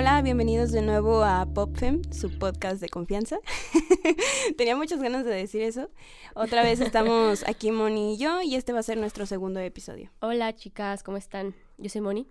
Hola, bienvenidos de nuevo a PopFem, su podcast de confianza. Tenía muchas ganas de decir eso. Otra vez estamos aquí Moni y yo y este va a ser nuestro segundo episodio. Hola chicas, ¿cómo están? Yo soy Moni.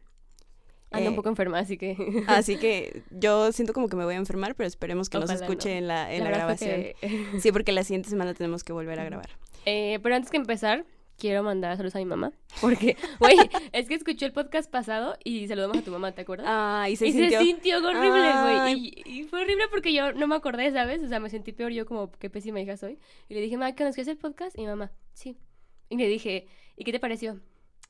Ando un Eh, poco enferma, así que... Así que yo siento como que me voy a enfermar, pero esperemos que nos escuche no. en la, en grabación. que- Sí, porque la siguiente semana tenemos que volver a grabar. Eh, pero antes que empezar, quiero mandar saludos a mi mamá. Porque, güey, es que escuché el podcast pasado y saludamos a tu mamá, ¿te acuerdas? Ah, y se y sintió. se sintió horrible, güey. Y, y fue horrible porque yo no me acordé, ¿sabes? O sea, me sentí peor yo como qué pésima hija soy. Y le dije, mamá, ¿que nos quieres el podcast? Y mi mamá, sí. Y le dije, ¿y qué te pareció?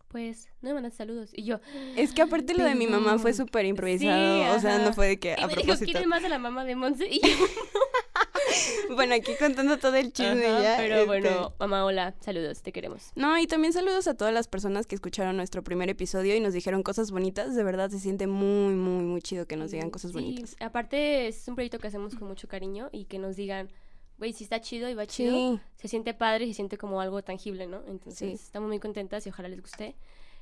Pues, no me mandaste saludos. Y yo, Es que aparte lo de mi mamá fue súper improvisado. o sea, no fue de que y a me dijo, propósito. ¿quieres más a la mamá de Monse? Y yo, Bueno, aquí contando todo el chisme Ajá, ya. Pero este, bueno, mamá, hola, saludos, te queremos. No, y también saludos a todas las personas que escucharon nuestro primer episodio y nos dijeron cosas bonitas. De verdad se siente muy, muy, muy chido que nos digan cosas Sí, bonitas. Aparte, es un proyecto que hacemos con mucho cariño y que nos digan, güey, si está chido y va chido, Sí, se siente padre y se siente como algo tangible, ¿no? Entonces, Sí. estamos muy contentas y ojalá les guste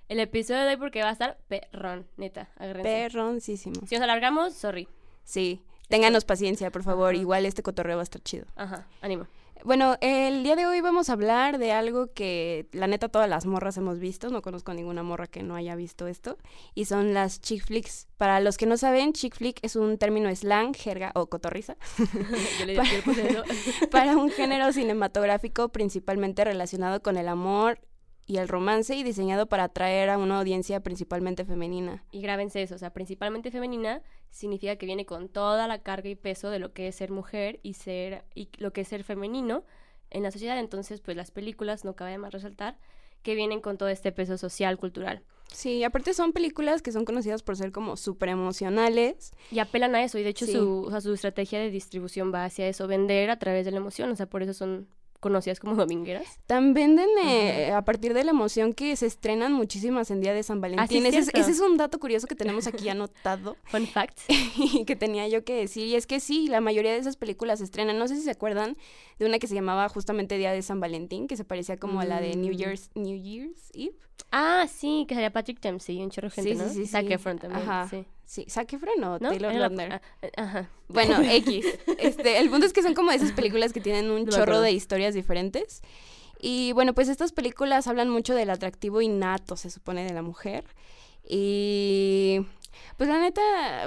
el episodio de hoy porque va a estar perrón, neta, agárrense. perroncísimo. Si nos alargamos, sorry. Sí, ténganos paciencia, por favor. Ajá. Igual este cotorreo va a estar chido. Ajá, ánimo. Bueno, el día de hoy vamos a hablar de algo que la neta todas las morras hemos visto, no conozco ninguna morra que no haya visto esto, y son las chick flicks. Para los que no saben, chick flick es un término slang, jerga o cotorriza yo, le, yo le para un género cinematográfico principalmente relacionado con el amor y el romance y diseñado para atraer a una audiencia principalmente femenina. Y grábense eso, o sea, principalmente femenina significa que viene con toda la carga y peso de lo que es ser mujer y ser y lo que es ser femenino en la sociedad. Entonces, pues las películas, no cabe más resaltar, que vienen con todo este peso social, cultural. Sí, aparte son películas que son conocidas por ser como súper emocionales. Y apelan a eso, y de hecho Sí. su, o sea, su estrategia de distribución va hacia eso, vender a través de la emoción, o sea, por eso son conocidas como domingueras. También venden eh, a partir de la emoción que se estrenan muchísimas en Día de San Valentín. Ah, sí, ese, es, cierto. ese es un dato curioso que tenemos aquí anotado Fun fact. y que tenía yo que decir. Y es que sí, la mayoría de esas películas se estrenan. No sé si se acuerdan de una que se llamaba justamente Día de San Valentín, que se parecía como a la de New Mm. Year's, New Year's Eve. Ah, sí, que sería Patrick Dempsey, un chorro de gente, Sí, ¿no? sí, sí, Zac. Efron también, Ajá. sí. Sí, Zac Efron o ¿No? Taylor la- Lautner. ah, Ajá. Bueno, X. Este, el punto es que son como esas películas que tienen un chorro acuerdo. de historias diferentes. Y bueno, pues estas películas hablan mucho del atractivo innato, se supone, de la mujer. Y pues la neta,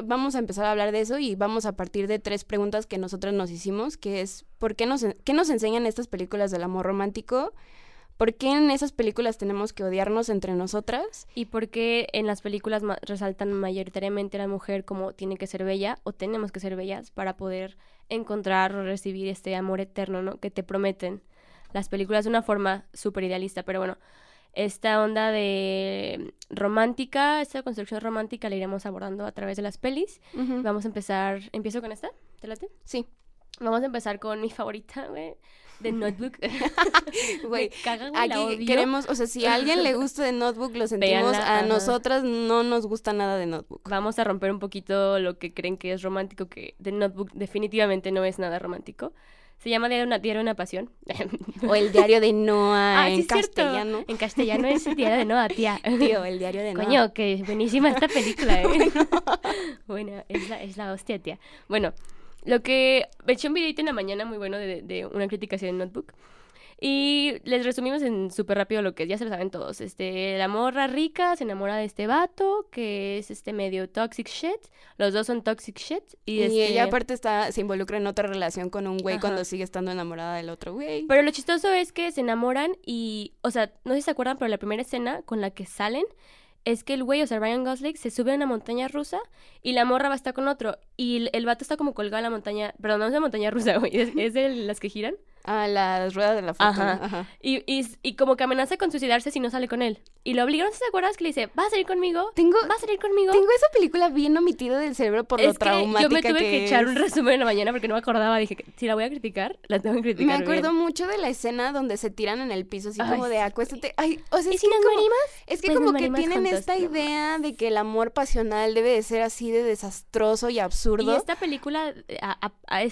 vamos a empezar a hablar de eso y vamos a partir de tres preguntas que nosotras nos hicimos, que es, ¿por qué nos, qué nos enseñan estas películas del amor romántico? ¿Por qué en esas películas tenemos que odiarnos entre nosotras? ¿Y por qué en las películas ma- resaltan mayoritariamente a la mujer como tiene que ser bella o tenemos que ser bellas para poder encontrar o recibir este amor eterno, ¿no? Que te prometen las películas de una forma súper idealista, pero bueno, esta onda de romántica, esta construcción romántica la iremos abordando a través de las pelis. Vamos a empezar, ¿empiezo con esta? ¿Te late? Sí, Vamos a empezar con mi favorita, güey, de Notebook. güey. Aquí queremos, o sea, si a alguien le gusta de Notebook, lo sentimos. A ajá. nosotras no nos gusta nada de Notebook. Vamos a romper un poquito lo que creen que es romántico, que The Notebook definitivamente no es nada romántico. Se llama Diario de una, Diario de una Pasión. O el diario de Noah Ah, sí en cierto. castellano. En castellano es el Diario de Noah, tía. Tío, el diario de Noah. Coño, que buenísima esta película, ¿eh? bueno, es la, es la hostia, tía. Bueno, lo que... Eché un videito en la mañana muy bueno de, de una crítica hacia el Notebook. Y les resumimos en súper rápido lo que es, ya se lo saben todos. Este, la morra rica se enamora de este vato, que es este medio toxic shit. Los dos son toxic shit. Y, Y, este... ella aparte está, se involucra en otra relación con un güey Ajá. cuando sigue estando enamorada del otro güey. Pero lo chistoso es que se enamoran y, o sea, no sé si se acuerdan, pero la primera escena con la que salen es que el güey, o sea, Ryan Gosling, se sube a una montaña rusa y la morra va a estar con otro. Y el, el vato está como colgado en la montaña, perdón, no es de montaña rusa, güey, es, es de las que giran. Ah, las ruedas de la fortuna. Ajá. Ajá. Y, y, y como que amenaza con suicidarse si no sale con él. Y lo obligan, ¿no te acuerdas? Que le dice, ¿vas a salir conmigo? Tengo, ¿Vas a salir conmigo? tengo esa película bien omitida del cerebro por lo es que traumática yo me tuve que, echar un resumen en la mañana porque no me acordaba. Dije, que si la voy a criticar, la tengo que criticar Me acuerdo bien. mucho de la escena donde se tiran en el piso, así Ay, como de acuéstate. Ay, o sea, ¿Y es si que nos como-? Es que Pues como que tienen juntos, esta ¿no? idea de que el amor pasional debe de ser así de desastroso y absurdo. Y esta película eh, a- a- a-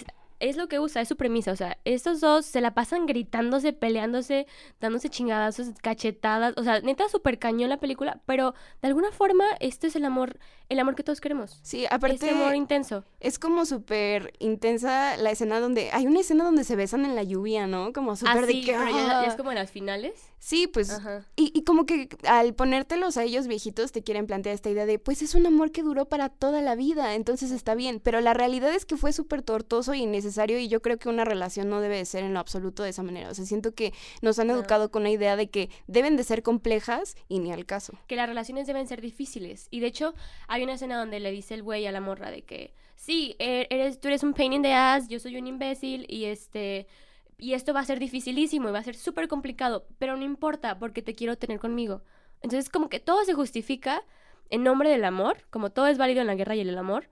es- lo que usa, es su premisa. O sea, estos dos se la pasan gritándose, peleándose, dándose chingadazos, cachetadas. O sea, neta, súper cañón la película. Pero de alguna forma, este es el amor, el amor que todos queremos. Sí, aparte. Este amor intenso. Es como súper intensa la escena donde. Hay una escena donde se besan en la lluvia, ¿no? Como súper de que. pero ya- ¡ah! ya es como en las finales. Sí, pues. Ajá. Y, y como que al ponértelos a ellos viejitos te quieren plantear esta idea de, pues es un amor que duró para toda la vida, entonces está bien. Pero la realidad es que fue súper tortuoso y innecesario y yo creo que una relación no debe de ser en lo absoluto de esa manera. O sea, siento que nos han educado con una idea de que deben de ser complejas y ni al caso. que las relaciones deben ser difíciles. Y de hecho, hay una escena donde le dice el güey a la morra de que, sí, e- eres, tú eres un pain in the ass, yo soy un imbécil y este... Y esto va a ser dificilísimo y va a ser súper complicado, pero no importa porque te quiero tener conmigo. Entonces, como que todo se justifica en nombre del amor, como todo es válido en la guerra y en el amor,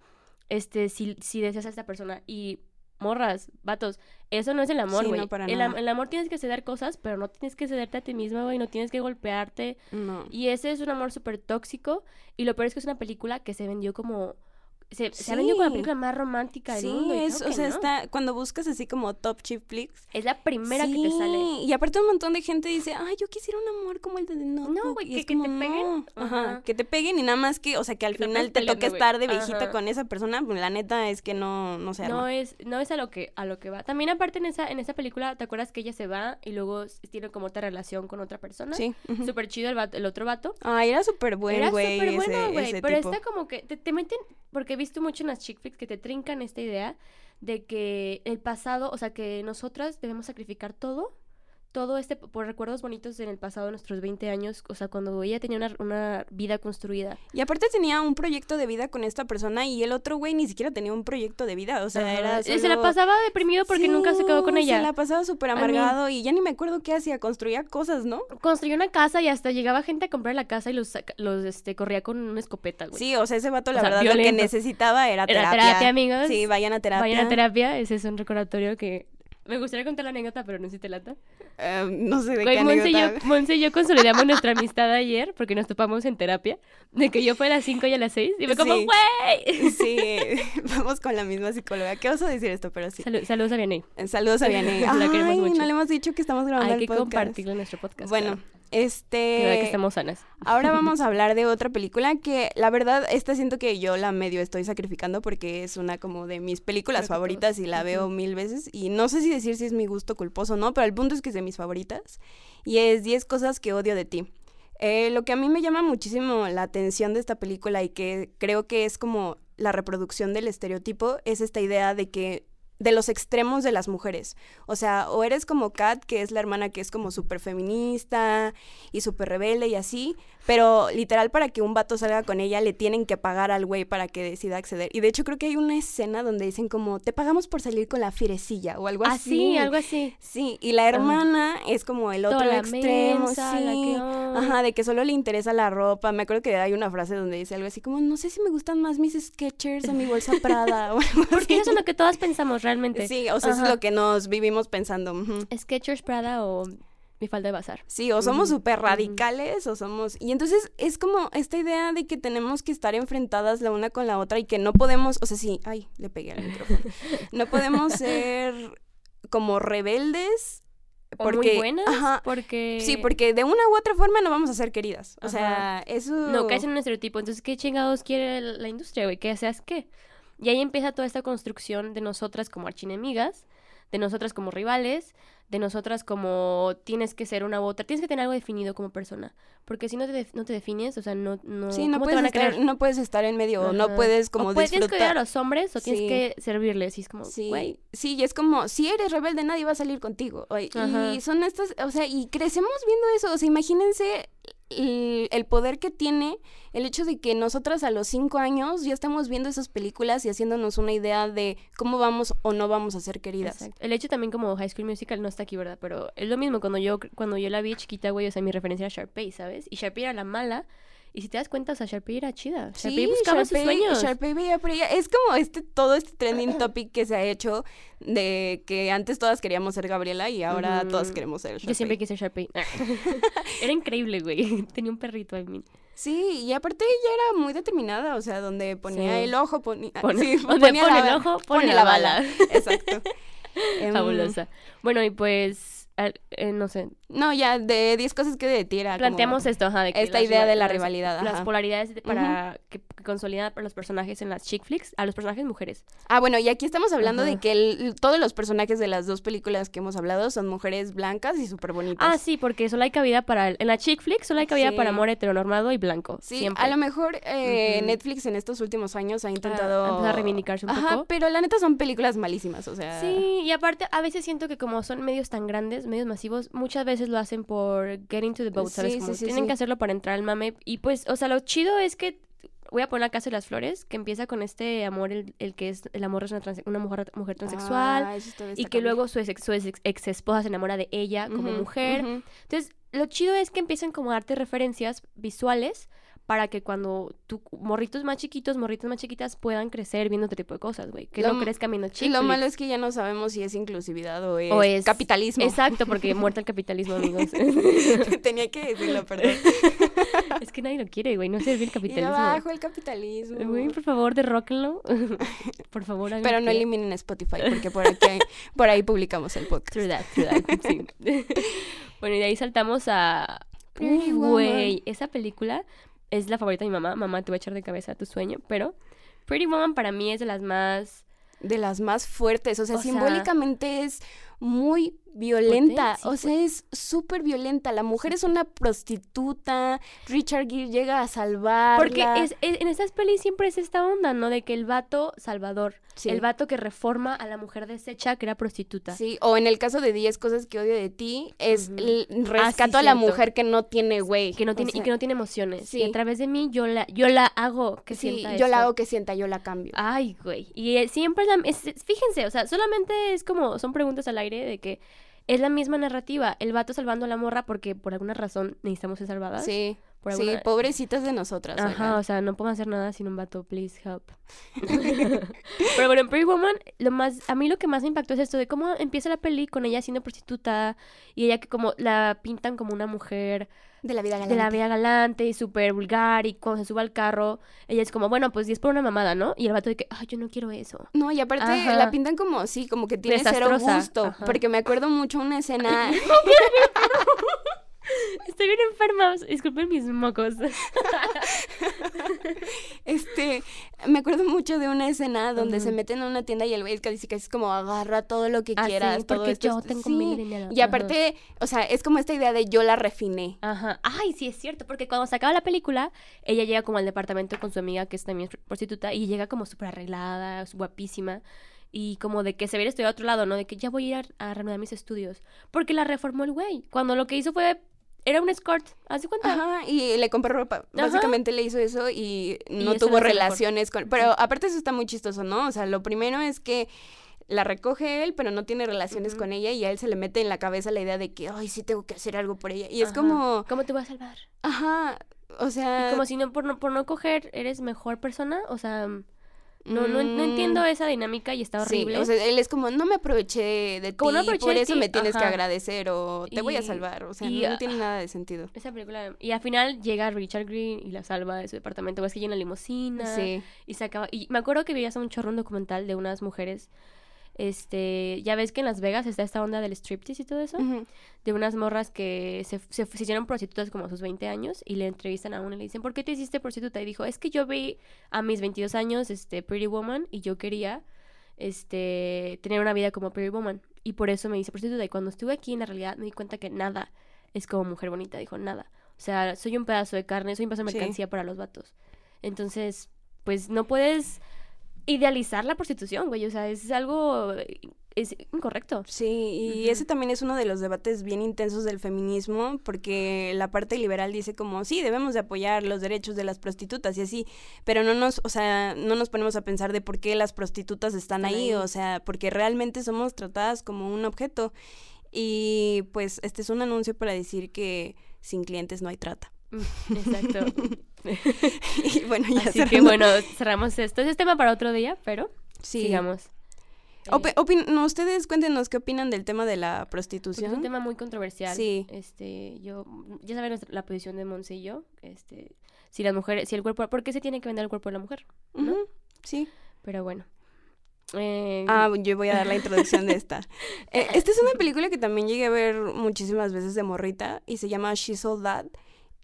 este, si, si deseas a esta persona. Y morras, vatos, eso no es el amor, Sí, güey. no, para el, el amor tienes que ceder cosas, pero no tienes que cederte a ti misma, güey, no tienes que golpearte. No. Y ese es un amor súper tóxico. Y lo peor es que es una película que se vendió como. Se, se ha vendido como la Sí. película más romántica del Sí, mundo. y es, o sea, no. está, cuando buscas así como top chick flicks. Es la primera que te sale. Sí, Y aparte un montón de gente dice, ay, yo quisiera un amor como el de The Notebook. güey, que- es que te peguen. no. Ajá, Ajá. que te peguen y nada más que, o sea, que al Que final te peleando, toque güey. estar de viejita Ajá. con esa persona, pues la neta es que no, no se arma. No es, no es a lo que a lo que va. También aparte en esa, en esa película, ¿te acuerdas que ella se va y luego tiene como otra relación con otra persona? Sí. ujú. Súper chido el, vato- el otro vato. Ay, era súper buen Era güey súper ese, bueno, güey. ese Pero tipo. está como que te, te meten, porque he visto mucho en las chick flicks que te trincan esta idea de que el pasado, o sea, que nosotras debemos sacrificar todo, todo este, por recuerdos bonitos en el pasado, de nuestros 20 años, o sea, cuando ella tenía una, una vida construida. Y aparte tenía un proyecto de vida con esta persona y el otro güey ni siquiera tenía un proyecto de vida, o sea, Ajá. era Eh, Se la pasaba deprimido porque nunca se quedó con ella. Se la pasaba súper amargado y ya ni me acuerdo qué hacía, construía cosas, ¿no? Construyó una casa y hasta llegaba gente a comprar la casa y los, los este, corría con una escopeta, güey. Sí, o sea, ese vato la O sea, verdad lo que necesitaba era Era terapia. terapia, amigos. Sí, vayan a terapia. Vayan a terapia, ese es un recordatorio que... Me gustaría contar la anécdota, pero no sé si te lata. Eh, no sé de Güey, qué Monse y, yo, anécdota. Monse y yo consolidamos nuestra amistad ayer porque nos topamos en terapia. De que yo fue a las 5 y a las 6. Y fue como, Sí. ¡güey! Sí, vamos con la misma psicóloga. ¿Qué a decir esto? Pero sí. Salu- saludos a Vianey. Eh, Saludos a Vianney. La queremos Ay, mucho. no le hemos dicho que estamos grabando Hay el que podcast. compartirlo en nuestro podcast. Bueno, claro. Que vea que este... estamos sanas. Ahora vamos a hablar de otra película que la verdad esta siento que yo la medio estoy sacrificando porque es una como de mis películas Creo favoritas y la veo mil veces y no sé si decir si es mi gusto culposo o no, pero el punto es que es de mis favoritas y es 10 cosas que odio de ti. Eh, lo que a mí me llama muchísimo la atención de esta película y que creo que es como la reproducción del estereotipo es esta idea de que de los extremos de las mujeres. O sea, o eres como Kat, que es la hermana que es como súper feminista y súper rebelde y así, pero literal para que un vato salga con ella le tienen que pagar al güey para que decida acceder. Y de hecho creo que hay una escena donde dicen como, te pagamos por salir con la fierecilla o algo Ah, así. sí, algo así. Sí, y la hermana es como el otro la extremo, mensa, la sí. que, ay. Ajá, de que solo le interesa la ropa. Me acuerdo que hay una frase donde dice algo así como, no sé si me gustan más mis Skechers o mi bolsa Prada o algo Porque así. eso es lo que todas pensamos realmente. Sí, o sea, eso es lo que nos vivimos pensando. ujú. Skechers, Prada o mi falda de bazar. Sí, o somos Ujú, súper radicales o somos... Y entonces es como esta idea de que tenemos que estar enfrentadas la una con la otra y que no podemos, o sea, sí, ay, le pegué al micrófono. No podemos ser como rebeldes O porque... muy buenas, Ajá, porque... Sí, porque de una u otra forma no vamos a ser queridas. O Ajá. sea, eso... No, caes en un estereotipo. Entonces, ¿qué chingados quiere la la industria, güey? Que seas qué. Y ahí empieza toda esta construcción de nosotras como archinemigas, de nosotras como rivales, de nosotras como tienes que ser una u otra. Tienes que tener algo definido como persona. Porque si no te, def- no te defines, o sea, no, no, Sí, no ¿cómo te puedes, estar, no puedes estar en medio, o no Ajá. puedes como o puedes, tienes que odiar disfrutar. a los hombres o tienes Sí. que servirles. Y es como, Sí, sí, y es como, si eres rebelde, nadie va a salir contigo. Ajá. Y son estas, o sea, y crecemos viendo eso. O sea, imagínense el, poder que tiene el hecho de que nosotras a los cinco años ya estamos viendo esas películas y haciéndonos una idea de cómo vamos o no vamos a ser queridas. Exacto. El hecho también como High School Musical no está aquí, ¿verdad? Pero es lo mismo cuando yo cuando yo la vi chiquita, güey, o sea, mi referencia era Sharpay, ¿sabes? Y Sharpay era la mala. Y si te das cuenta, o sea, Sharpay era chida. Sharpay Sí, buscaba sus Sharpay- sueños. Sharpay veía por ella. Es como este todo este trending topic que se ha hecho de que antes todas queríamos ser Gabriela y ahora todas queremos ser Sharpay. Yo siempre quise ser Sharpay. era increíble, güey. Tenía un perrito en mí. Sí, y aparte ella era muy determinada, o sea, donde ponía Sí. el ojo, ponía, sí, donde ponía pone la- el ojo, pone pone la la bala. bala. Exacto. Em, Fabulosa. Bueno, y pues, eh, no sé, No, ya, de 10 cosas que de ti era como- planteamos esto, ajá, de que esta las idea de la las- rivalidad, Las polaridades de- para que, que consolidan a los personajes en las chick flicks, a los personajes mujeres. Ah, bueno, y aquí estamos hablando de que el- todos los personajes de las dos películas que hemos hablado son mujeres blancas y súper bonitas. Ah, sí, porque solo hay cabida para, el- en la chick flick solo hay cabida Sí. para amor heteronormado y blanco, Sí, siempre. a lo mejor eh. Netflix en estos últimos años ha Ah, intentado... a reivindicarse un Ajá, poco. pero la neta son películas malísimas, o sea... Sí, y aparte a veces siento que como son medios tan grandes, medios masivos, muchas veces lo hacen por get into the boat, ¿sabes? Sí, Como sí, tienen sí. que hacerlo para entrar al mame. Y pues, o sea, lo chido es que voy a poner la casa de las flores, que empieza con este amor, el, el que es, el amor es una, trans- una mujer, mujer transexual, Ah, y que luego su ex, su ex, ex esposa se enamora de ella como mujer. Entonces, lo chido es que empiezan como a darte referencias visuales para que cuando tu morritos más chiquitos, morritas más chiquitas puedan crecer viendo otro tipo de cosas, güey. Que Lo no crezcan viendo Y chick lo malo es que ya no sabemos si es inclusividad o es, O es- capitalismo. Exacto, porque muerta el capitalismo, amigos. Tenía que decirlo, perdón. es que nadie lo quiere, güey. No sirve el Y capitalismo. abajo el capitalismo. Güey, por favor, derróquenlo. por favor, Pero no que- eliminen Spotify, porque por aquí por ahí publicamos el podcast. True that, true that, sí. bueno, y de ahí saltamos a... Güey, esa película es la favorita de mi mamá. Mamá, te voy a echar de cabeza tu sueño, pero... Pretty Woman para mí es de las más... De las más fuertes, o sea, O sea- simbólicamente es muy violenta, o sea, es súper violenta. La mujer es una prostituta, Richard Gere llega a salvarla. Porque es, es- en estas pelis siempre es esta onda, ¿no? De que el vato salvador, Sí. el vato que reforma a la mujer deshecha que era prostituta. Sí, o en el caso de 10 cosas que odio de ti, es Ah, rescato sí, a la mujer que no tiene güey. que no tiene, o sea, y que no tiene emociones. sí. Y a través de mí yo la, yo la hago que sienta yo la hago que sienta, yo la cambio. Ay, güey. Y eh, siempre la... es- fíjense, o sea, solamente es como... Son preguntas al aire de que es la misma narrativa. El vato salvando a la morra porque por alguna razón necesitamos ser salvadas. sí, por sí, pobrecitas de nosotras. Ajá, oigan. o sea, no podemos hacer nada sin un vato, please help. Pero bueno, en Pretty Woman, lo más, a mí lo que más me impactó es esto de cómo empieza la peli con ella siendo prostituta y ella que como la pintan como una mujer De la vida galante. de la vida galante y súper vulgar y cuando se sube al carro, ella es como, bueno, pues 10 por una mamada, ¿no? Y el vato de que, ay, yo no quiero eso. No, y aparte Ajá. la pintan como, sí, como que tiene cero gusto. ajá. Porque me acuerdo mucho una escena. Estoy bien enferma, disculpen mis mocos. Este, me acuerdo mucho de una escena donde se meten a una tienda y el güey casi casi es como agarra todo lo que Ah, sí, quieras, todo porque esto yo tengo sí. dinero. Y Ajá. aparte, o sea, es como esta idea de yo la refiné. Ajá. Ay, sí, es cierto, porque cuando se acaba la película, ella llega como al departamento con su amiga, que es también prostituta, y llega como súper arreglada, guapísima, y como de que se hubiera estudiado a otro lado, ¿no? De que ya voy a ir a, a reanudar mis estudios. Porque la reformó el güey. Cuando lo que hizo fue. Era un escort, ¿haz de cuenta? Ajá, y le compró ropa. Ajá. Básicamente le hizo eso y no eso tuvo hace relaciones con... Pero aparte eso está muy chistoso, ¿no? O sea, lo primero es que la recoge él, pero no tiene relaciones con ella y a él se le mete en la cabeza la idea de que, ay, sí tengo que hacer algo por ella. Y es como, ¿Cómo te voy a salvar? ajá, o sea... Y como si no por, no por no coger eres mejor persona, o sea, no, no, no mm, entiendo esa dinámica y está horrible. Sí, o sea, él es como, no me aproveché de ti, no aproveché por eso me tienes que agradecer o te voy a salvar. O sea, y, no, tiene nada de sentido. esa película. Y al final llega Richard Green y la salva de su departamento. Es que llega en la limusina. Sí. Y se acaba. Y me acuerdo que veías un chorro un documental de unas mujeres. Este, ya ves que en Las Vegas está esta onda del striptease y todo eso. De unas morras que se, se, se hicieron prostitutas como a sus 20 años y le entrevistan a una y le dicen, ¿por qué te hiciste prostituta? Y dijo, es que yo vi a mis 22 años, este, Pretty Woman y yo quería, este, tener una vida como Pretty Woman. Y por eso me hice prostituta. Y cuando estuve aquí, en la realidad, me di cuenta que nada es como mujer bonita. Dijo, nada. O sea, soy un pedazo de carne, soy un pedazo de Sí. mercancía para los vatos. Entonces, pues no puedes idealizar la prostitución, güey. O sea, es algo, es incorrecto. Sí, y ese también es uno de los debates bien intensos del feminismo, porque la parte liberal dice como, sí, debemos de apoyar los derechos de las prostitutas y así, pero no nos, o sea, no nos ponemos a pensar de por qué las prostitutas están Están ahí, ahí. o sea, porque realmente somos tratadas como un objeto. Y pues este es un anuncio para decir que sin clientes no hay trata. Mm, Exacto. y bueno, ya Así que bueno, cerramos esto. Ese es tema para otro día, pero sí. sigamos. Ope- Eh, opin- no, ustedes cuéntenos qué opinan del tema de la porque prostitución. es un tema muy controversial. Sí. Este, yo, ya saben la posición de Monse y yo. Este, si las mujeres, si el cuerpo, ¿por qué se tiene que vender el cuerpo de la mujer? ¿no? Sí. Pero bueno. Eh, Ah, yo voy a dar la introducción de esta. Eh, esta es una película que también llegué a ver muchísimas veces de morrita y se llama She's All That.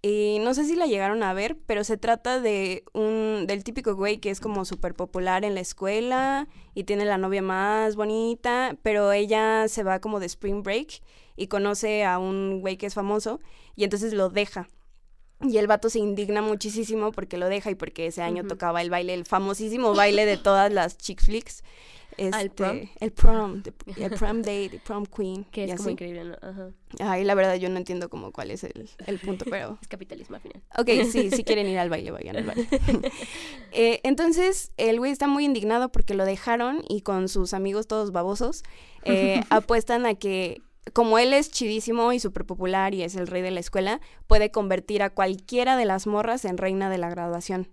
Y no sé si la llegaron a ver, pero se trata de un del típico güey que es como súper popular en la escuela y tiene la novia más bonita, pero ella se va como de spring break y conoce a un güey que es famoso y entonces lo deja. Y el vato se indigna muchísimo porque lo deja y porque ese año tocaba el baile, el famosísimo baile de todas las chick flicks. Ah, ¿el prom? Este, El prom, el prom date, el prom queen. que es como así. increíble, ¿no? Ajá. Ay, la verdad yo no entiendo como cuál es el, el punto, pero... Es capitalismo al final. Ok, sí, si quieren ir al baile, vayan al baile. Eh, entonces, el güey está muy indignado porque lo dejaron y con sus amigos todos babosos eh, apuestan a que, como él es chidísimo y súper popular y es el rey de la escuela, puede convertir a cualquiera de las morras en reina de la graduación.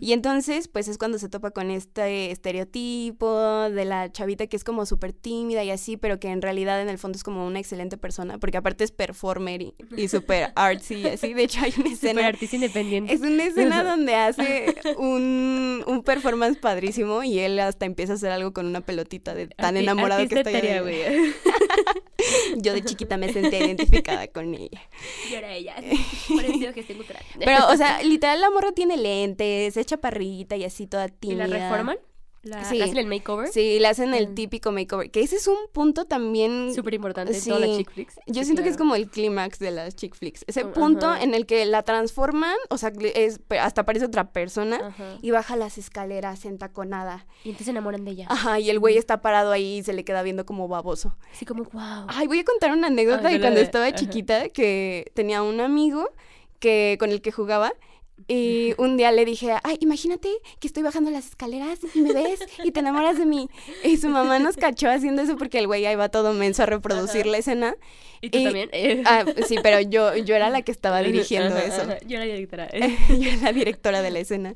Y entonces, pues es cuando se topa con este estereotipo de la chavita que es como súper tímida y así, pero que en realidad en el fondo es como una excelente persona, porque aparte es performer y, y súper artsy y así. De hecho, hay una escena artista independiente. es una escena donde hace un, un performance padrísimo y él hasta empieza a hacer algo con una pelotita de tan Arti- enamorado que está. Yo de chiquita me sentía identificada con ella. Y ahora ella. Por eso digo gestión cultural. Pero, o sea, literal la morra tiene lentes, es chaparrita y así toda ¿Y tímida. la reforman? ¿La, Sí. ¿la hacen el makeover? Sí, le hacen el típico makeover, que ese es un punto también Súper importante en Sí. todas las chick flicks. Yo Sí, siento que es como el clímax de las chick flicks. Ese punto en el que la transforman, o sea, es, hasta parece otra persona y baja las escaleras entaconada. Y entonces se enamoran de ella. Ajá, y el güey está parado ahí y se le queda viendo como baboso. Así como, wow. Ay, voy a contar una anécdota Ah, de cuando estaba chiquita que tenía un amigo que con el que jugaba y un día le dije, ay, imagínate que estoy bajando las escaleras y me ves y te enamoras de mí. Y su mamá nos cachó haciendo eso porque el güey ahí va todo menso a reproducir Ajá. la escena. ¿Y tú y- también? Ah, sí, pero yo, yo era la que estaba dirigiendo Ajá, eso. ajá. Yo era la directora. Yo era la directora de la escena.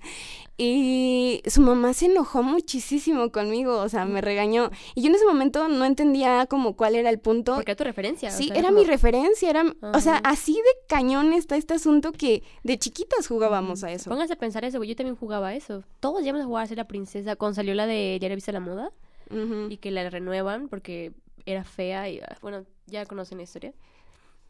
Y su mamá se enojó muchísimo conmigo, o sea, me regañó. Y yo en ese momento no entendía como cuál era el punto. Porque era tu referencia. o Sí, sea, era como- mi referencia, era, o sea, así de cañón está este asunto que de chiquitas jugábamos a eso. Pónganse a pensar eso, güey. Yo también jugaba a eso. Todos llegamos a jugar a ser la princesa. Cuando salió la de Diario Vista la Moda y que la renuevan porque era fea y, ah, bueno, ya conocen la historia.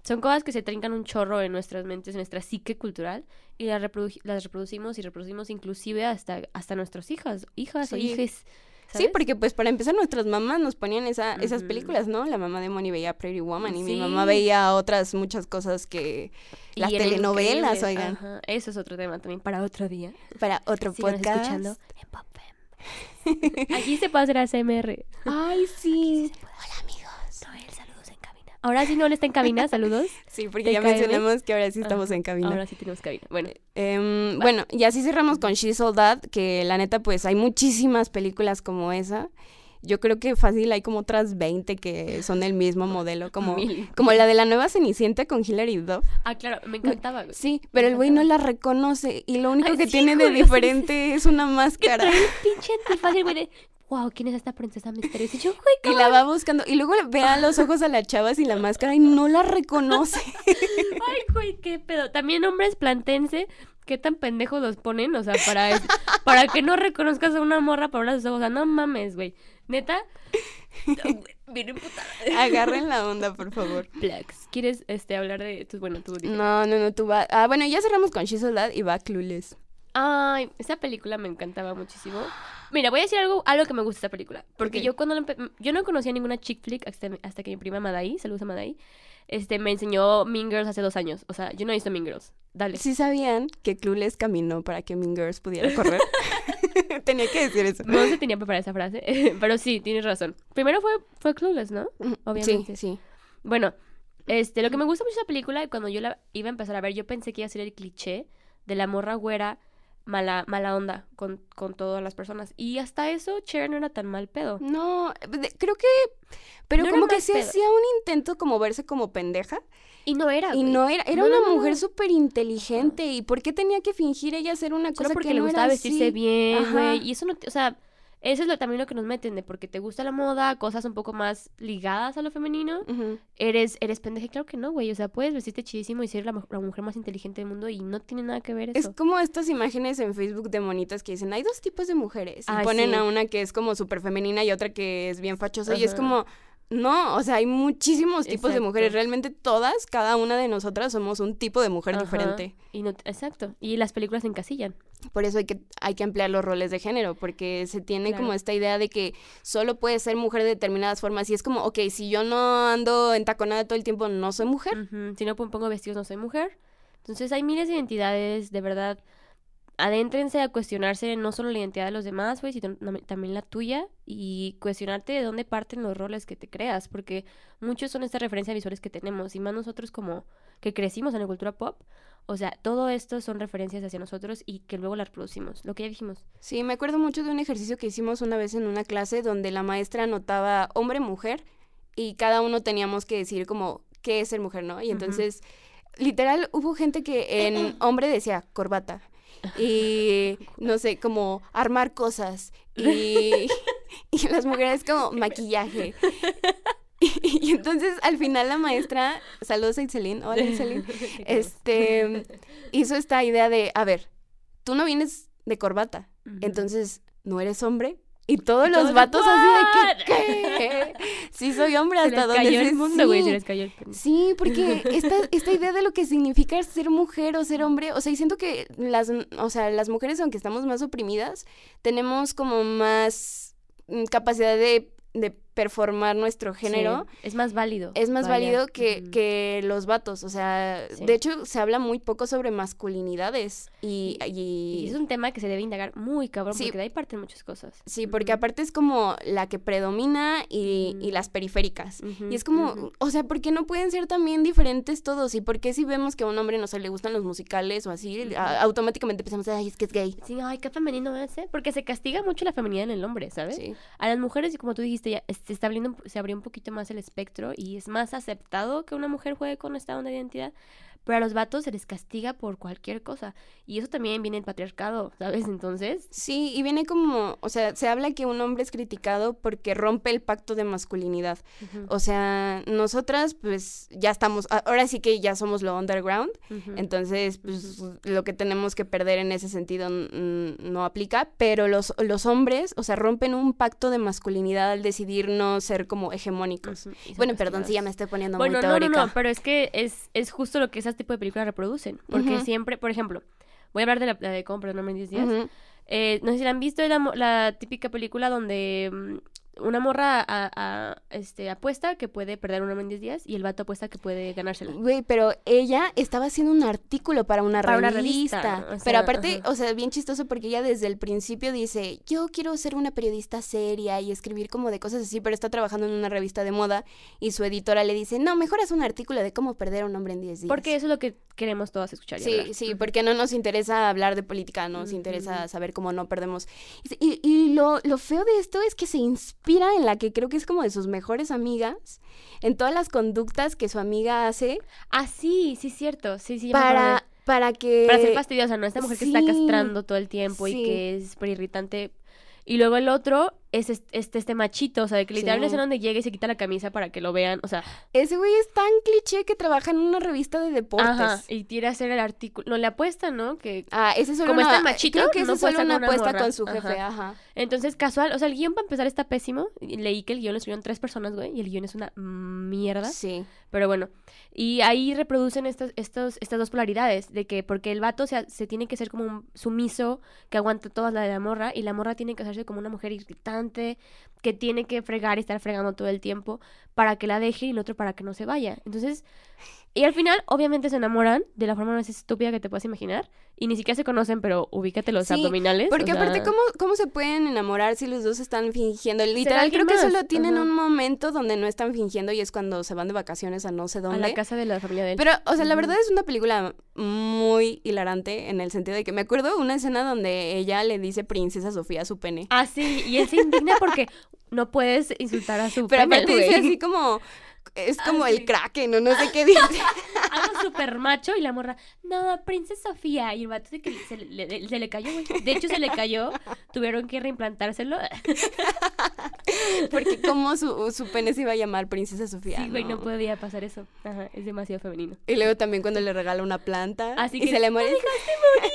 Son cosas que se trincan un chorro en nuestras mentes, en nuestra psique cultural y las, reprodu- las reproducimos y reproducimos inclusive hasta, hasta nuestras hijas, hijas o Sí. hijes. Sí, porque pues para empezar nuestras mamás nos ponían esa, esas películas, ¿no? La mamá de Moni veía Pretty Woman y mi Sí. mamá veía otras muchas cosas que Y las telenovelas, oigan, ajá. Eso es otro tema también para otro día. para otro podcast. escuchando en Pop. Aquí se puede hacer ASMR. Ay, sí. Hola amigos. Noel. Ahora sí Noel está en cabina, saludos. Sí, porque ¿Te ya mencionamos que ahora sí estamos Ajá, en cabina. Ahora sí tenemos cabina. Bueno, Em, bueno, y así cerramos con She's All That, que la neta, pues hay muchísimas películas como esa. Yo creo que fácil hay como otras 20 que son del mismo modelo, como, Mil. como la de la nueva Cenicienta con Hilary Duff. ah, claro, me encantaba. güey. Sí, pero el güey no la reconoce y lo único Ay, que sí, tiene de diferente es una Que máscara. trae el pinche antifaz güey de, wow, ¿quién es esta princesa misteriosa? Y yo, güey, Y la va buscando y luego ve a los ojos a la chava sin la máscara y no la reconoce. Ay, güey, qué pedo. También hombres plantense, ¿qué tan pendejos los ponen? O sea, para, para que no reconozcas a una morra por los ojos. O sea, no mames, güey. Neta. Bien. Agarren la onda, por favor. Plex. ¿Quieres este, hablar de tu, bueno, tú. No, no, no, tú vas. Ah, bueno, ya cerramos con She's All That y va Clueless. Ay, esa película me encantaba muchísimo. Mira, voy a decir algo, algo que me gusta de esta película. Porque yo cuando empe- yo no conocía ninguna chick flick hasta, hasta que mi prima Madai, saludos a Madai, este, me enseñó Mean Girls hace dos años. O sea, yo no he visto Mean Girls. Dale. ¿Sí sabían que Clueless caminó para que Mean Girls pudiera correr? Tenía que decir eso. No se tenía preparada esa frase, pero sí, tienes razón. Primero fue, fue Clueless, ¿no? Obviamente. Sí, sí. Bueno, este, lo que me gusta mucho de esa película, cuando yo la iba a empezar a ver, yo pensé que iba a ser el cliché de la morra güera mala, mala onda con, con todas las personas. Y hasta eso, Cher no era tan mal pedo. No, de- creo que... Pero No como que pedo. hacía un intento como verse como pendeja. Y no era, Y güey. no era... Era No, una no, mujer súper inteligente. ¿Y por qué tenía que fingir ella ser una Solo cosa porque que le gustaba vestirse así? bien, Ajá. güey. Y eso no, o sea, eso es lo, también lo que nos meten, de porque te gusta la moda, cosas un poco más ligadas a lo femenino, eres, eres pendeja. Claro que no, güey. O sea, puedes vestirte chidísimo y ser la, la mujer más inteligente del mundo y no tiene nada que ver Es como estas imágenes en Facebook de monitas que dicen, hay dos tipos de mujeres. Y Ah, ponen sí. a una que es como súper femenina y otra que es bien fachosa. Y es como, no, o sea, hay muchísimos tipos de mujeres. Realmente todas, cada una de nosotras somos un tipo de mujer Ajá. diferente. Y no, exacto. Y las películas se encasillan. Por eso hay que, hay que ampliar los roles de género, porque se tiene Claro. como esta idea de que solo puedes ser mujer de determinadas formas. Y es como, ok, si yo no ando entaconada todo el tiempo, no soy mujer. Si no pon- pongo vestidos, no soy mujer. Entonces hay miles de identidades, de verdad. Adéntrense a cuestionarse no solo la identidad de los demás, güey, sino también la tuya y cuestionarte de dónde parten los roles que te creas, porque muchos son estas referencias visuales que tenemos y más nosotros como que crecimos en la cultura pop. O sea, todo esto son referencias hacia nosotros y que luego las reproducimos. Lo que ya dijimos. Sí, me acuerdo mucho de un ejercicio que hicimos una vez en una clase donde la maestra anotaba hombre, mujer y cada uno teníamos que decir como qué es ser mujer, ¿no? Y entonces, literal, hubo gente que en hombre decía corbata y no sé, como armar cosas y, y las mujeres como maquillaje. Y, entonces al final la maestra, saludos a Itzelin, hola Itzelin, este, hizo esta idea de, a ver, tú no vienes de corbata, entonces no eres hombre. Y todos Y los todos vatos así de que, ¿qué? Sí soy hombre Se hasta les donde cayó se- el mundo, güey, sí. se les cayó el pene. Sí, porque esta, esta idea de lo que significa ser mujer o ser hombre, o sea, y siento que las, o sea, las mujeres, aunque estamos más oprimidas, tenemos como más mm, capacidad de, de performar nuestro género. Sí, es más válido. Es más vaya. válido que, que los vatos, o sea, Sí. de hecho se habla muy poco sobre masculinidades y, Y y- es un tema que se debe indagar muy cabrón, Sí. porque de ahí parten muchas cosas. sí, porque aparte es como la que predomina y, y Ujú. las periféricas. Y es como, o sea, ¿por qué no pueden ser también diferentes todos? ¿Y por qué si vemos que a un hombre no se le gustan los musicales o así, a- automáticamente pensamos, ay, es que es gay? Sí, ay, qué femenino es, ¿eh? Porque se castiga mucho la feminidad en el hombre, ¿sabes? A las mujeres, y como tú dijiste, ya se está abriendo, se abrió un poquito más el espectro y es más aceptado que una mujer juegue con esta onda de identidad. Pero a los vatos se les castiga por cualquier cosa. Y eso también viene el patriarcado, ¿sabes? Entonces, Sí, y viene como, o sea, se habla que un hombre es criticado porque rompe el pacto de masculinidad. O sea, nosotras pues ya estamos, ahora sí que ya somos lo underground, entonces pues lo que tenemos que perder en ese sentido no aplica, pero los, los hombres, o sea, rompen un pacto de masculinidad al decidir no ser como hegemónicos. Bueno, perdón, sí, ya me castigados. estoy poniendo Bueno, muy no, no, teórica. no, pero es que es, es justo lo que ese tipo de películas reproducen. Porque siempre, por ejemplo, voy a hablar de la, la de cómo perdonarme en 10 días. Eh, no sé si la han visto, es la, la típica película donde mm, una morra a- a- este, apuesta que puede perder un hombre en 10 días y el vato apuesta que puede ganársela. Güey, pero ella estaba haciendo un artículo para una Para una revista. revista, o pero aparte, ajá. o sea, bien chistoso porque ella desde el principio dice, yo quiero ser una periodista seria y escribir como de cosas así, pero está trabajando en una revista de moda y su editora le dice, no, mejor haz un artículo de cómo perder a un hombre en 10 días. Porque eso es lo que queremos todas escuchar. y hablar. Sí, sí, porque no nos interesa hablar de política, nos interesa saber cómo no perdemos. Y, y lo, lo feo de esto es que se inspira en la que creo que es como de sus mejores amigas, en todas las conductas que su amiga hace Ah, sí, sí, cierto. Sí, sí, para, para que... Para ser fastidiosa, ¿no? Esta mujer que está castrando todo el tiempo sí. y que es súper irritante. Y luego el otro es este, este, este machito, o sea, de que literalmente Sí. es donde llega y se quita la camisa para que lo vean, o sea, Ese güey es tan cliché que trabaja en una revista de deportes. ajá, y tira a hacer el artículo, no le apuesta, ¿no? Que Ah, ese es solo Como una... está machito, creo que ese no es solo una apuesta con su jefe, Ajá. ajá. entonces casual, o sea, el guion para empezar está pésimo. Leí que el guion lo escribieron tres personas, güey, y el guion es una mierda. Sí. Pero bueno, y ahí reproducen estos, estos, estas dos polaridades, de que porque el vato se, se tiene que ser como un sumiso, que aguanta toda la de la morra, y la morra tiene que hacerse como una mujer irritante, que tiene que fregar y estar fregando todo el tiempo para que la deje y el otro para que no se vaya. Entonces, y al final, obviamente se enamoran de la forma más estúpida que te puedas imaginar, y ni siquiera se conocen, pero ubícate los Sí, abdominales. Porque o aparte, ¿cómo, ¿cómo se pueden enamorar si los dos están fingiendo? Literal, creo que solo tienen un momento donde no están fingiendo y es cuando se van de vacaciones a no sé A dónde. la casa de la familia de él. Pero, o sea, la verdad es una película muy hilarante en el sentido de que me acuerdo una escena donde ella le dice princesa Sofía a su pene. Ah, sí, y él se indigna porque no puedes insultar a su Pero pene, aparte dice así como, es como Ah, el sí. kraken o no sé qué dice. algo súper macho y la morra, no, princesa Sofía. Y el vato se, que se, le, se le cayó, güey. De hecho, se le cayó. Tuvieron que reimplantárselo. Porque como su, su pene se iba a llamar princesa Sofía. Sí, güey, no. podía pasar eso. Ajá, es demasiado femenino. Y luego también cuando le regala una planta Así y que, se le muere. "Me dejaste morir!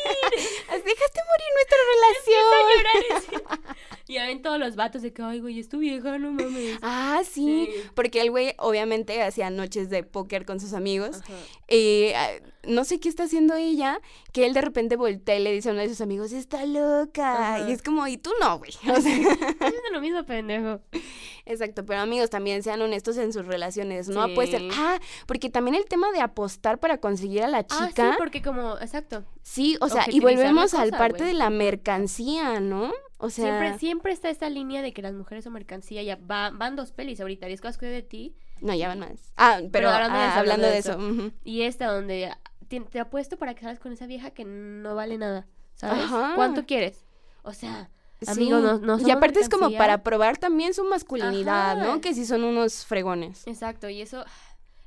Dejaste morir nuestra relación. Llorar. Y ya ven todos los vatos de que, ay, güey, es tu vieja, no mames. Ah, sí, Sí. porque el güey obviamente hacía noches de póker con sus amigos Ajá. y ah, no sé qué está haciendo ella, que él de repente voltea y le dice a uno de sus amigos, está loca, Ajá. y es como, y tú no, güey, o sea, haciendo lo mismo, pendejo. exacto, pero amigos también sean honestos en sus relaciones, no Sí. apuesten, ah, porque también el tema de apostar para conseguir a la Ah, sí, chica, porque como, exacto. sí, o sea, y volvemos al parte de la mercancía, ¿no? O sea, Siempre, siempre está esta línea de que las mujeres son mercancía. Ya va- van dos pelis ahorita. 10 cosas que de ti. no, ya van más. Ah, pero, Pero hablando de ah, eso, hablando de de eso. Y esta donde te, te apuesto para que salgas con esa vieja que no vale nada. ¿Sabes? Ajá. ¿Cuánto quieres? O sea, Sí. Amigo, no- no Y aparte es como para probar también su masculinidad, Ajá. ¿no? Que sí son unos fregones. exacto. Y eso,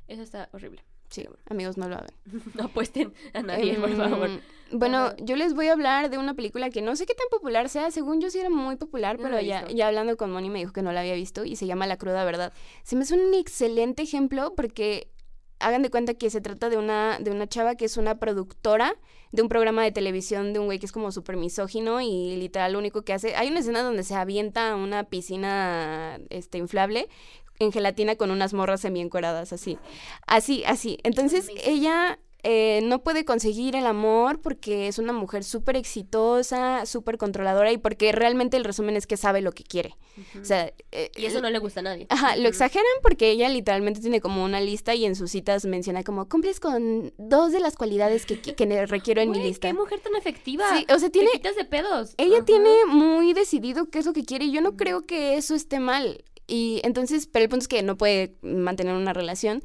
eso está horrible. Sí, amigos, no lo hagan. No apuesten a nadie, por Em, favor. Bueno, Ajá. yo les voy a hablar de una película que no sé qué tan popular sea, según yo sí era muy popular, no pero ya hablando con Moni me dijo que no la había visto y se llama La cruda verdad. Se me hace un excelente ejemplo porque hagan de cuenta que se trata de una, de una chava que es una productora de un programa de televisión de un güey que es como súper misógino y literal lo único que hace, hay una escena donde se avienta una piscina este inflable en gelatina con unas morras semi-encueradas, así. Así, así. Entonces, ella eh, no puede conseguir el amor porque es una mujer súper exitosa, súper controladora y porque realmente el resumen es que sabe lo que quiere. O sea, eh, y eso no le gusta a nadie. Ajá, lo exageran porque ella literalmente tiene como una lista y en sus citas menciona como cumples con dos de las cualidades que, que- requiero en mi lista. qué mujer tan efectiva. Sí, o sea, tiene, Te quitas de pedos. ella tiene muy decidido qué es lo que quiere y yo no creo que eso esté mal. Y entonces, pero el punto es que no puede mantener una relación.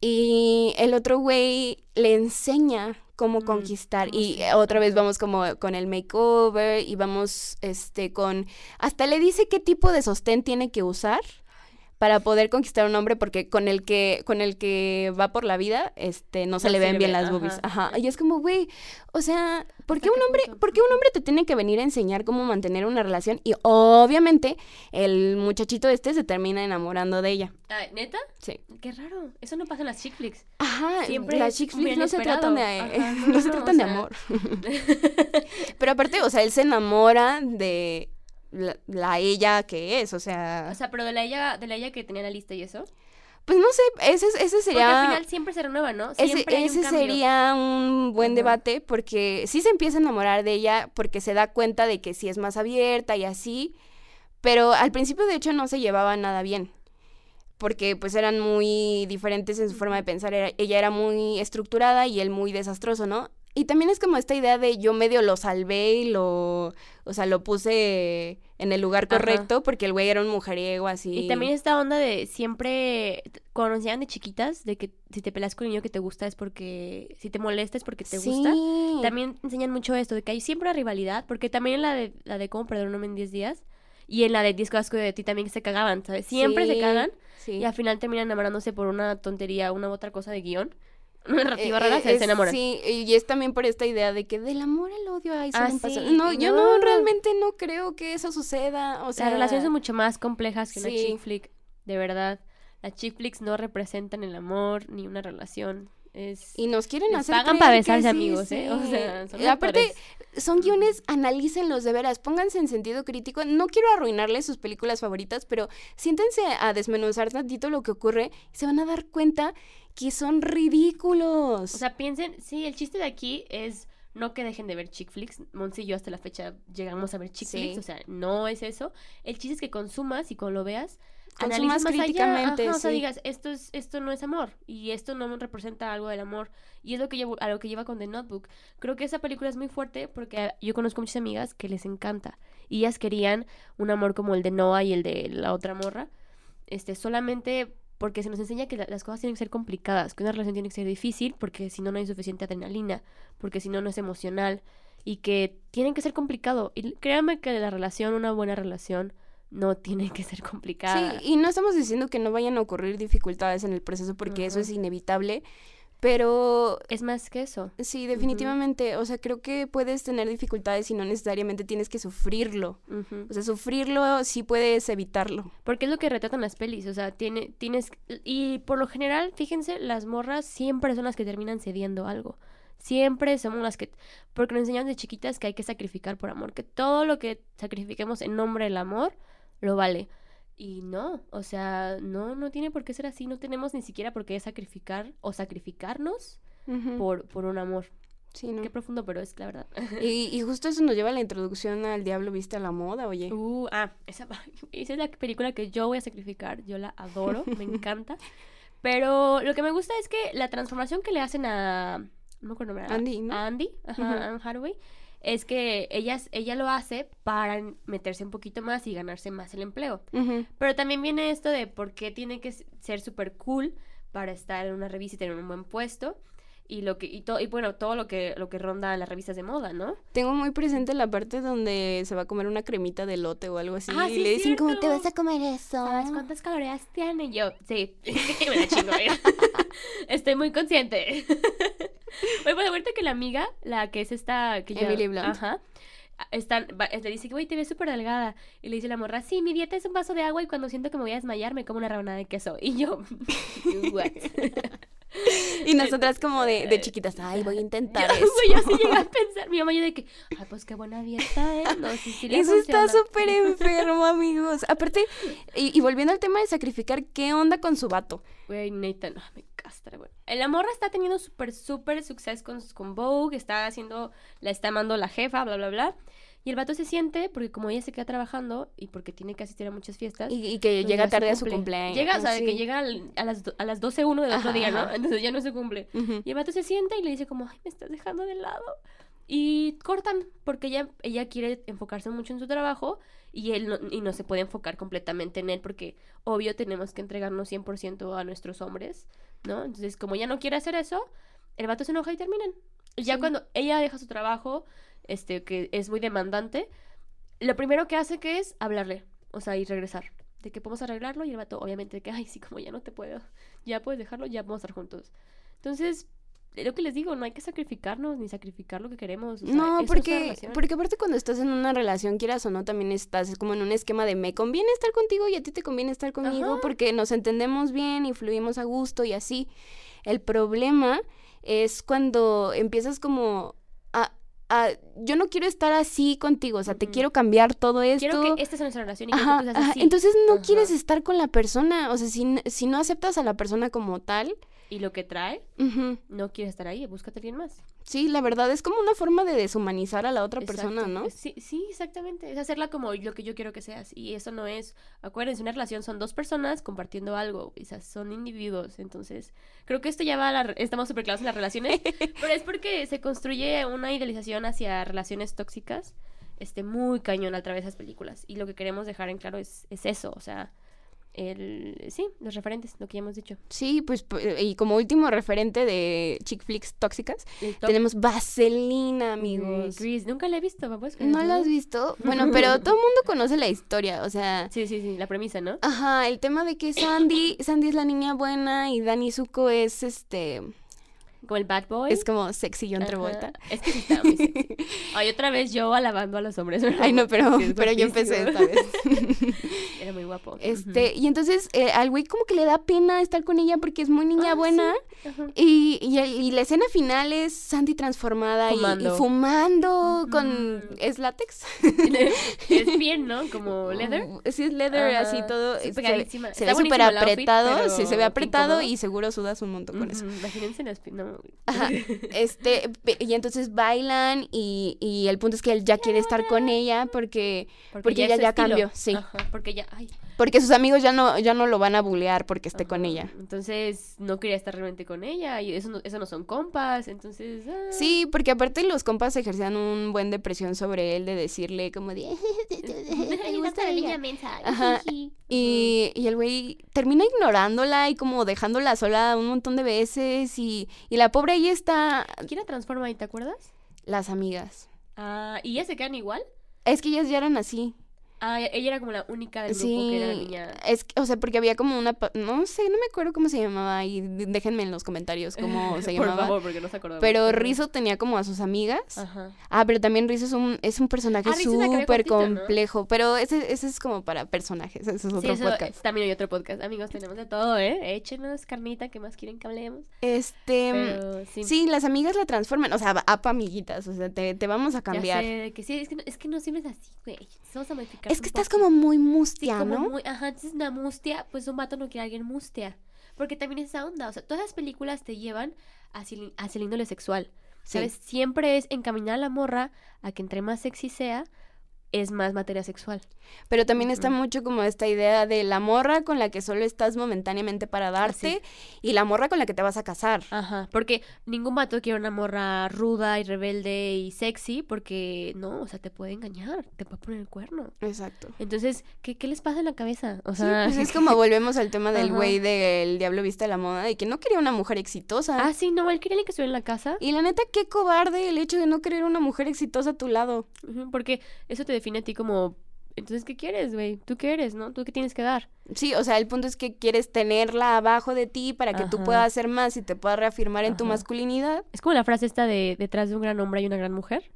Y el otro güey le enseña cómo Mm, conquistar. Y otra vez vamos como con el makeover y vamos este con... Hasta le dice qué tipo de sostén tiene que usar para poder conquistar a un hombre porque con el que con el que va por la vida este no se le ven bien las boobies ajá. y es como güey o sea ¿por ¿Hasta qué un hombre punto? por qué un hombre te tiene que venir a enseñar cómo mantener una relación y obviamente el muchachito este se termina enamorando de ella Ay, ¿Neta? sí Qué raro. Eso no pasa en las chick flicks. ajá Siempre las chick flicks no se tratan de Ajá, no, no, se tratan de sea. amor pero aparte o sea él se enamora de la, la ella que es o sea O sea, pero de la ella, de la ella que tenía la lista y eso. pues no sé ese ese Porque sería al final siempre se renueva, ¿no? Ese, Siempre hay un ese sería un buen debate porque sí se empieza a enamorar de ella porque se da cuenta de que sí es más abierta y así, pero al principio de hecho no se llevaban nada bien porque pues eran muy diferentes en su forma de pensar, Era- ella era muy estructurada y él muy desastroso, ¿no? Y también es como esta idea de yo medio lo salvé y lo, o sea, lo puse en el lugar Ajá. correcto porque el güey era un mujeriego así. Y también esta onda de siempre, cuando nos enseñan de chiquitas, de que si te peleas con un niño que te gusta es porque, si te molesta es porque te gusta. Sí. También enseñan mucho esto, de que hay siempre una rivalidad, porque también en la de, la de cómo perder un hombre en 10 días, y en la de 10 cosas que odio de ti también se cagaban, ¿sabes? Siempre se cagan, sí. y al final terminan enamorándose por una tontería, una u otra cosa de guion. Una narrativa Eh, rara, eh, se, es- se enamoran. Sí, y es también por esta idea de que del amor al odio hay Ah, sí, No, yo no, no. realmente no creo que eso suceda. O sea, Las relaciones son mucho más complejas que una chick flick, de verdad. Las chick flicks no representan el amor ni una relación. Es... y nos quieren hacer pagan para besarse, sí, amigos, ¿eh? O sea, son aparte son guiones, analícenlos de veras, pónganse en sentido crítico. No quiero arruinarles sus películas favoritas, pero siéntense a desmenuzar tantito lo que ocurre y se van a dar cuenta que son ridículos. O sea, piensen, sí, el chiste de aquí es no que dejen de ver chick flicks. Monse y yo hasta la fecha llegamos a ver chick Sí. flicks, o sea, no es eso. El chiste es que consumas y cuando lo veas, Consumas analices más críticamente, allá. Ajá, O sea, sí. digas, esto, es, esto no es amor y esto no representa algo del amor. Y es lo que llevo, a lo que lleva con The Notebook. Creo que esa película es muy fuerte porque yo conozco muchas amigas que les encanta. Y ellas querían un amor como el de Noah y el de la otra morra. Este, solamente porque se nos enseña que la- las cosas tienen que ser complicadas, que una relación tiene que ser difícil, porque si no, no hay suficiente adrenalina, porque si no, no es emocional, y que tienen que ser complicado. Y créanme que la relación, una buena relación, no tiene que ser complicada. Sí, y no estamos diciendo que no vayan a ocurrir dificultades en el proceso porque eso es inevitable, Pero Es más que eso. sí, definitivamente, o sea, creo que puedes tener dificultades y no necesariamente tienes que sufrirlo. O sea, sufrirlo sí puedes evitarlo. Porque es lo que retratan las pelis, o sea, tiene, tienes... Y por lo general, fíjense, las morras siempre son las que terminan cediendo algo. Siempre somos las que... Porque nos enseñan de chiquitas que hay que sacrificar por amor, que todo lo que sacrifiquemos en nombre del amor lo vale. Y no, o sea, no, no tiene por qué ser así, no tenemos ni siquiera por qué sacrificar o sacrificarnos por, por un amor. Sí, ¿no? Qué profundo, pero es la verdad. Y, y justo eso nos lleva a la introducción al Diablo Viste a la Moda, oye. Uh, ah, esa, esa es la película que yo voy a sacrificar. Yo la adoro, me encanta. Pero lo que me gusta es que la transformación que le hacen a. No me acuerdo Andy, ¿no? A Andy, ajá, Anne Hathaway. Es que ella, ella lo hace para meterse un poquito más y ganarse más el empleo. Pero también viene esto de por qué tiene que ser súper cool para estar en una revista y tener un buen puesto. Y lo que, y, to- y bueno, todo lo que, lo que ronda las revistas de moda, ¿no? Tengo muy presente la parte donde se va a comer una cremita de lote o algo así. Ah, y sí, le dicen, ¿cómo te vas a comer eso? ¿Sabes cuántas calorías tiene? Y Yo, sí, me la chingo. ¿eh? Estoy muy consciente. Oye, pues ahorita que la amiga, la que es esta... Que ya- Emily Blunt. Ajá. Están, va- le dice que, güey, te ves súper delgada. Y le dice la morra, sí, mi dieta es un vaso de agua y cuando siento que me voy a desmayar me como una rebanada de queso. Y yo, what? Y nosotras como de, de chiquitas, ay, voy a intentar Yo, eso. güey, yo sí llegué a pensar. Mi mamá yo de que, ay, pues qué buena dieta, ¿eh? No, sí, sí le Eso está funciona". súper enfermo, amigos. Aparte, y, y volviendo al tema de sacrificar, ¿qué onda con su vato? Güey, Nathan, ah, me castra, güey. La morra está teniendo súper, súper suceso con, con Vogue, está haciendo, la está amando la jefa, bla, bla, bla. Y el vato se siente, porque como ella se queda trabajando y porque tiene que asistir a muchas fiestas. Y, y que pues llega tarde a su cumple. cumpleaños. Llega, o sea, de que Sí. llega al- a las, do- a las 12.01 del otro día, ¿no? Entonces ya no se cumple. Ujú. Y el vato se sienta y le dice como, ay, me estás dejando de lado. Y cortan, porque ella, ella quiere enfocarse mucho en su trabajo y él no, y no se puede enfocar completamente en él porque, obvio, tenemos que entregarnos 100% a nuestros hombres, ¿no? Entonces, como ella no quiere hacer eso, el vato se enoja y terminan. Y ya Sí. cuando ella deja su trabajo, este, que es muy demandante, lo primero que hace que es hablarle, o sea, y regresar. De que podemos arreglarlo y el vato, obviamente, de que, ay, sí, como ya no te puedo, ya puedes dejarlo, ya vamos a estar juntos. Entonces, es lo que les digo, no hay que sacrificarnos ni sacrificar lo que queremos. o sea, eso No, es porque, porque aparte cuando estás en una relación, quieras o no, también estás como en un esquema de me conviene estar contigo y a ti te conviene estar conmigo Ajá. porque nos entendemos bien y fluimos a gusto y así. El problema es cuando empiezas como a, a yo no quiero estar así contigo, o sea, te quiero cambiar todo esto. Quiero que esta sea nuestra relación y Ajá, que tú así. Entonces no Ajá. quieres estar con la persona, o sea, si, si no aceptas a la persona como tal, Y lo que trae, no quieres estar ahí, búscate a alguien más. sí, la verdad es como una forma de deshumanizar a la otra persona. ¿no? Sí, sí, exactamente. Es hacerla como lo que yo quiero que seas. Y eso no es, acuérdense, una relación son dos personas compartiendo algo. Sea, son individuos. Entonces, creo que esto ya va a la... Estamos súper claros en las relaciones. pero es porque se construye una idealización hacia relaciones tóxicas. Este, muy cañón a través de esas películas. Y lo que queremos dejar en claro es, es eso. O sea, el... Sí, los referentes, lo que ya hemos dicho. Sí, pues, pu- y como último referente de chick flicks tóxicas, tenemos Vaselina, Mm, amigos. Grease. Nunca la he visto, ¿me puedes creer? ¿No la has visto? Bueno, pero todo el mundo conoce la historia, o sea... Sí, sí, sí, la premisa, ¿no? Ajá, el tema de que Sandy, Sandy es la niña buena y Danny Zuko es este, Como el bad boy. es como sexy John Ajá. Travolta. Es que sí está muy sexy. Ay, otra vez yo alabando a los hombres. Ay, no, pero, Sí, pero yo empecé esta vez. Era muy guapo. Este, y entonces eh, al güey como que le da pena estar con ella porque es muy niña Ah, buena. Ujú. Ajá. Y, y, el- y la escena final es Sandy transformada y- y, Fumando. fumando con... Ujú. ¿Es látex? es bien, ¿no? Como leather. Sí, es leather, Ajá, así todo. sí, Se, pegadísima. se Está ve súper outfit, apretado, pero sí, se ve apretado incómodo. y seguro sudas un montón con eso. Imagínense las pi- no. Ajá, este, y entonces bailan y, y el punto es que él ya quiere estar con ella porque, porque ella ya estilo. cambió, sí. Ajá, porque ya, ay. porque sus amigos ya no, ya no lo van a bulear porque esté con ella. Entonces no quería estar realmente con ella y eso no, eso no son compas, entonces. ah. Sí, porque aparte los compas ejercían un buen depresión sobre él de decirle como de... "Me gusta ella". mensa. Ajá. Y, y el güey termina ignorándola y como dejándola sola un montón de veces y, y la pobre ahí está ¿Quién la transforma ahí, te acuerdas? las amigas. Ah, ¿y ya se quedan igual? Es que ellas ya eran así. Ah, ella era como la única del grupo que era Sí, niña. es, que- o sea, porque había como una, no sé, no me acuerdo cómo se llamaba y déjenme en los comentarios cómo se Por llamaba. favor, porque no se acordaba. Pero. Rizzo tenía como a sus amigas. Ajá. Ah, pero también Rizzo es un, es un personaje Ah, súper complejo, pero ese, ese es como para personajes, ese es otro Sí, eso, podcast. también hay otro podcast. Amigos, tenemos de todo, ¿eh? Échenos carnita, ¿qué más quieren que hablemos? Este, Pero sí. sí, las amigas la transforman, o sea, apa amiguitas, o sea, te, te vamos a Ya cambiar. sé, de que sí, es que, no, es que no siempre es así, güey. Vamos a modificar. Es que estás como muy mustia, Sí, como ¿no? muy, ajá, entonces una mustia, pues un vato no quiere a alguien mustia. Porque también es esa onda, o sea, todas las películas te llevan hacia, el- hacia el índole sexual. Sí. ¿Sabes? Siempre es encaminar a la morra a que entre más sexy sea, es más materia sexual. Pero también está mucho como esta idea de la morra con la que solo estás momentáneamente para darte y la morra con la que te vas a casar. Ajá, porque ningún vato quiere una morra ruda y rebelde y sexy, porque no, o sea, te puede engañar, te puede poner el cuerno. Exacto. Entonces, ¿qué, qué les pasa en la cabeza? O Sí, sea, pues es como volvemos al tema del güey del diablo vista a la moda, de que no quería una mujer exitosa. ah, sí, no, él quería que estuviera en la casa, Y la neta, qué cobarde el hecho de no querer una mujer exitosa a tu lado. Porque eso te define a ti como, entonces, ¿qué quieres, güey? ¿Tú qué eres, no? ¿Tú qué tienes que dar? Sí, o sea, el punto es que quieres tenerla abajo de ti para que tú puedas hacer más y te puedas reafirmar en tu masculinidad. Es como la frase esta de detrás de un gran hombre hay una gran mujer.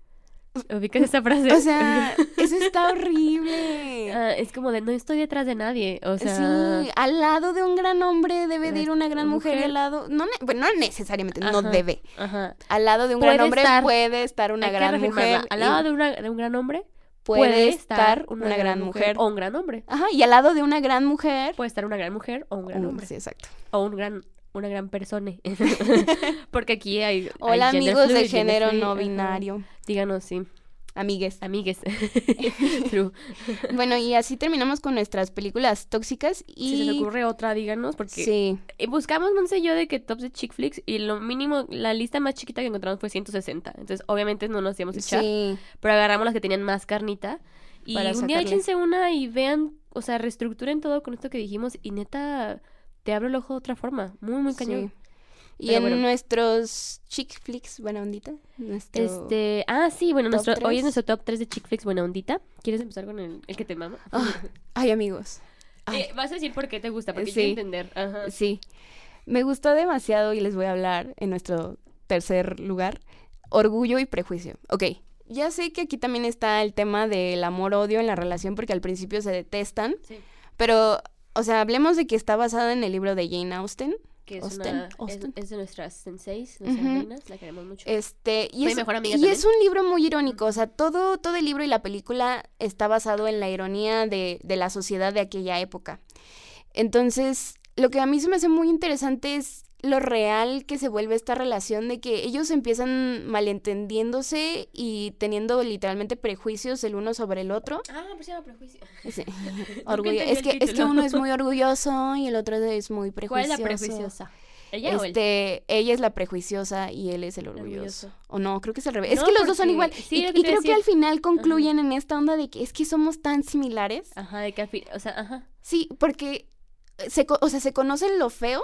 ¿Ubicas esa frase? O sea, eso está horrible. Ah, es como de no estoy detrás de nadie, o sea... sí, al lado de un gran hombre debe de ir una gran mujer, y mujer. al lado, no, bueno, no necesariamente, no debe. Ajá. Al lado de un gran hombre estar. puede estar una gran mujer. Al lado de, una, de un gran hombre puede estar una gran mujer. O un gran hombre. Ajá, y al lado de una gran mujer. Puede estar una gran mujer o un gran Uh, hombre. sí, exacto. O un gran, una gran persona. Porque aquí hay. hay Hola gender amigos de fluid, género fluid, no binario. Díganos, sí. Amigues. Amigues. True. Bueno, y así terminamos con nuestras películas tóxicas y... Si se les ocurre otra, díganos. Porque Sí, eh, buscamos, Monse y yo, de que tops de chick flicks. Y lo mínimo, la lista más chiquita que encontramos fue 160. Entonces, obviamente, no nos íbamos a echar. sí. Pero agarramos las que tenían más carnita. Y Para un día échense una y vean, o sea, reestructuren todo con esto que dijimos. Y neta, te abre el ojo de otra forma. Muy, muy cañón. sí. Y Pero en bueno. nuestros chick flicks, buena ondita. Nuestro... Este, ah, sí, bueno, nuestro, hoy es nuestro top 3 de chick flicks buena ondita. ¿Quieres empezar con el, el que te mama? Ah, ay, amigos. Ay, Eh, vas a decir por qué te gusta, porque Sí. quiero entender. Ajá. Sí. Me gustó demasiado y les voy a hablar en nuestro tercer lugar. Orgullo y prejuicio. Ok. Ya sé que aquí también está el tema del amor-odio en la relación porque al principio se detestan, Sí. pero, o sea, hablemos de que está basada en el libro de Jane Austen. Que es, una, es-. Es, de nuestras senseis, nuestras Ujú. reinas, la queremos mucho. Este, y, es, mejor amiga y es un libro muy irónico, o sea, todo, todo el libro y la película está basado en la ironía de, de la sociedad de aquella época. Entonces, lo que a mí se me hace muy interesante es lo real que se vuelve esta relación de que ellos empiezan malentendiéndose y teniendo literalmente prejuicios el uno sobre el otro. Ah, pues se llama prejuicio. Sí. Orgullo- Es que, es que uno es muy orgulloso y el otro es muy ¿Cuál es prejuicioso. la prejuiciosa? ¿Ella o él? Este, ella es la prejuiciosa y él es el orgulloso. orgulloso. O no, creo que es al revés. es que los dos son igual. sí, y y creo que al final concluyen en esta onda de que es que somos tan similares. Ajá, de que al fin, o sea, ajá. Sí, porque se, co- o sea, se conocen lo feo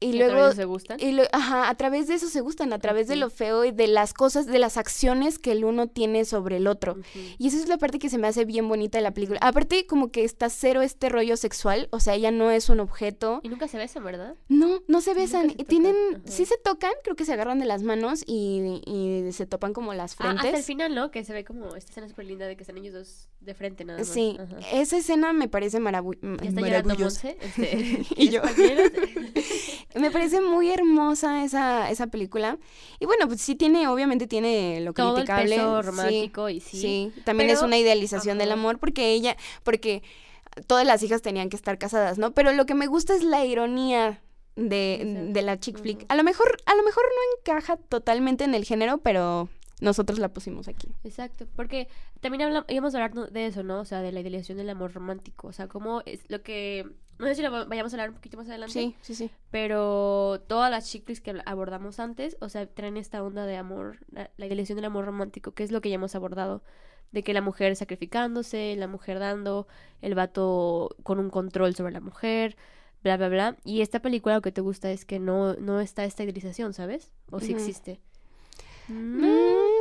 y a luego través se gustan. y lo- ajá, a través de eso se gustan, a través de lo feo y de las cosas, de las acciones que el uno tiene sobre el otro. Y esa es la parte que se me hace bien bonita de la película. Aparte, como que está cero este rollo sexual, o sea, ella no es un objeto. Y nunca se besan, ¿verdad? No, no se besan. se Tienen, sí se tocan, creo que se agarran de las manos y, y se topan como las Ah, hasta el frentes. final, ¿no? Que se ve como esta escena súper linda de que están ellos dos de frente nada más. sí, esa escena me parece maravu- Ya está llorando maravillosa. Monse. Este, Y yo. Me parece muy hermosa esa, esa película. Y bueno, pues sí tiene, obviamente tiene lo Todo el criticable. peso sí, romántico y sí. Sí, también es una idealización del amor porque ella, porque todas las hijas tenían que estar casadas, ¿no? Pero lo que me gusta es la ironía de, de la chick flick. A lo mejor, a lo mejor no encaja totalmente en el género, pero nosotros la pusimos aquí. Exacto, porque también hablamos, íbamos a hablar de eso, ¿no? O sea, de la idealización del amor romántico, o sea, cómo es lo que, no sé si lo va- vayamos a hablar un poquito más adelante, Sí, sí, sí. pero todas las chick flicks que abordamos antes, o sea, traen esta onda de amor, la, la del amor romántico, que es lo que ya hemos abordado, de que la mujer sacrificándose, la mujer dando, el vato con un control sobre la mujer, bla, bla, bla, y esta película lo que te gusta es que no, no está esta idealización, ¿sabes? O si existe. Mm,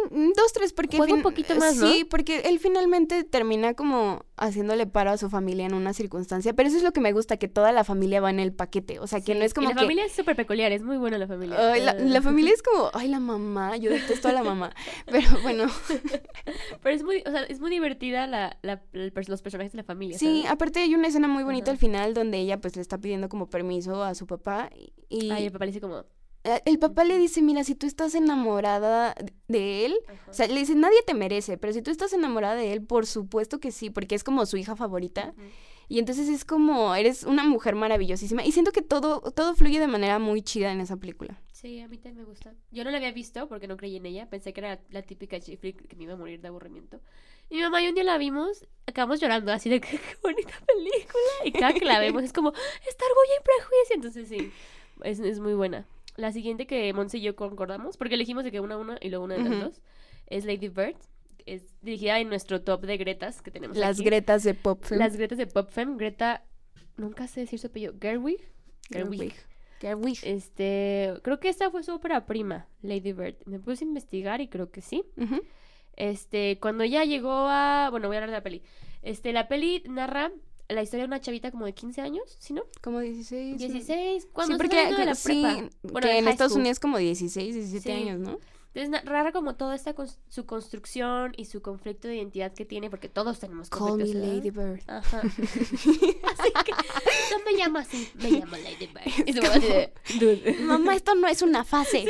Dos, tres, porque... Juega un poquito más, ¿no? Sí, porque él finalmente termina como haciéndole paro a su familia en una circunstancia. Pero eso es lo que me gusta, que toda la familia va en el paquete. O sea, que Sí, no es y como la que... familia es súper peculiar, es muy buena la familia. Ay, la, la familia es como, ay, la mamá, yo detesto a la mamá. Pero bueno, Pero es muy, o sea, es muy divertida la, la- los personajes de la familia. sí, ¿sabes? aparte hay una escena muy bonita Ajá. al final donde ella pues le está pidiendo como permiso a su papá y Ay, el papá le dice como... eh, el papá le dice, mira, si tú estás enamorada de él, o sea, le dice, nadie te merece, pero si tú estás enamorada de él, por supuesto que sí, porque es como su hija favorita. Y entonces es como, eres una mujer maravillosísima. Y siento que todo, todo fluye de manera muy chida en esa película. Sí, a mí también me gusta. Yo no la había visto porque no creí en ella. Pensé que era la típica chick que me iba a morir de aburrimiento. Y mi mamá y un día la vimos, acabamos llorando así de qué bonita película. Y cada que la vemos es como, está orgullo y prejuicio. Entonces sí, es, es muy buena. La siguiente que Monse y yo concordamos, porque elegimos de que una a una y luego una de las dos, es Lady Bird. Es dirigida en nuestro top de Gretas que tenemos Las aquí. gretas de pop. Fem. Las Gretas de Pop Fem. Greta, nunca sé decir su apellido. Gerwig. Gerwig. Gerwig. Este, creo que esta fue su ópera prima, Lady Bird. Me puse a investigar y creo que sí. Este, cuando ella llegó a, bueno, voy a hablar de la peli. Este, la peli narra la historia de una chavita como de 15 años, ¿sí no? Como 16. 16, cuando sí, porque de la sí, prepa. Bueno, que en Estados. Unidos como 16, 17 Sí. años, ¿no? Entonces narra como toda esta su construcción y su conflicto de identidad que tiene, porque todos tenemos Call me conflictos. Lady Bird. Ajá. así que no me llamo así, me llamo Lady Bird. Y se así de, "Dude". Mamá, esto no es una fase.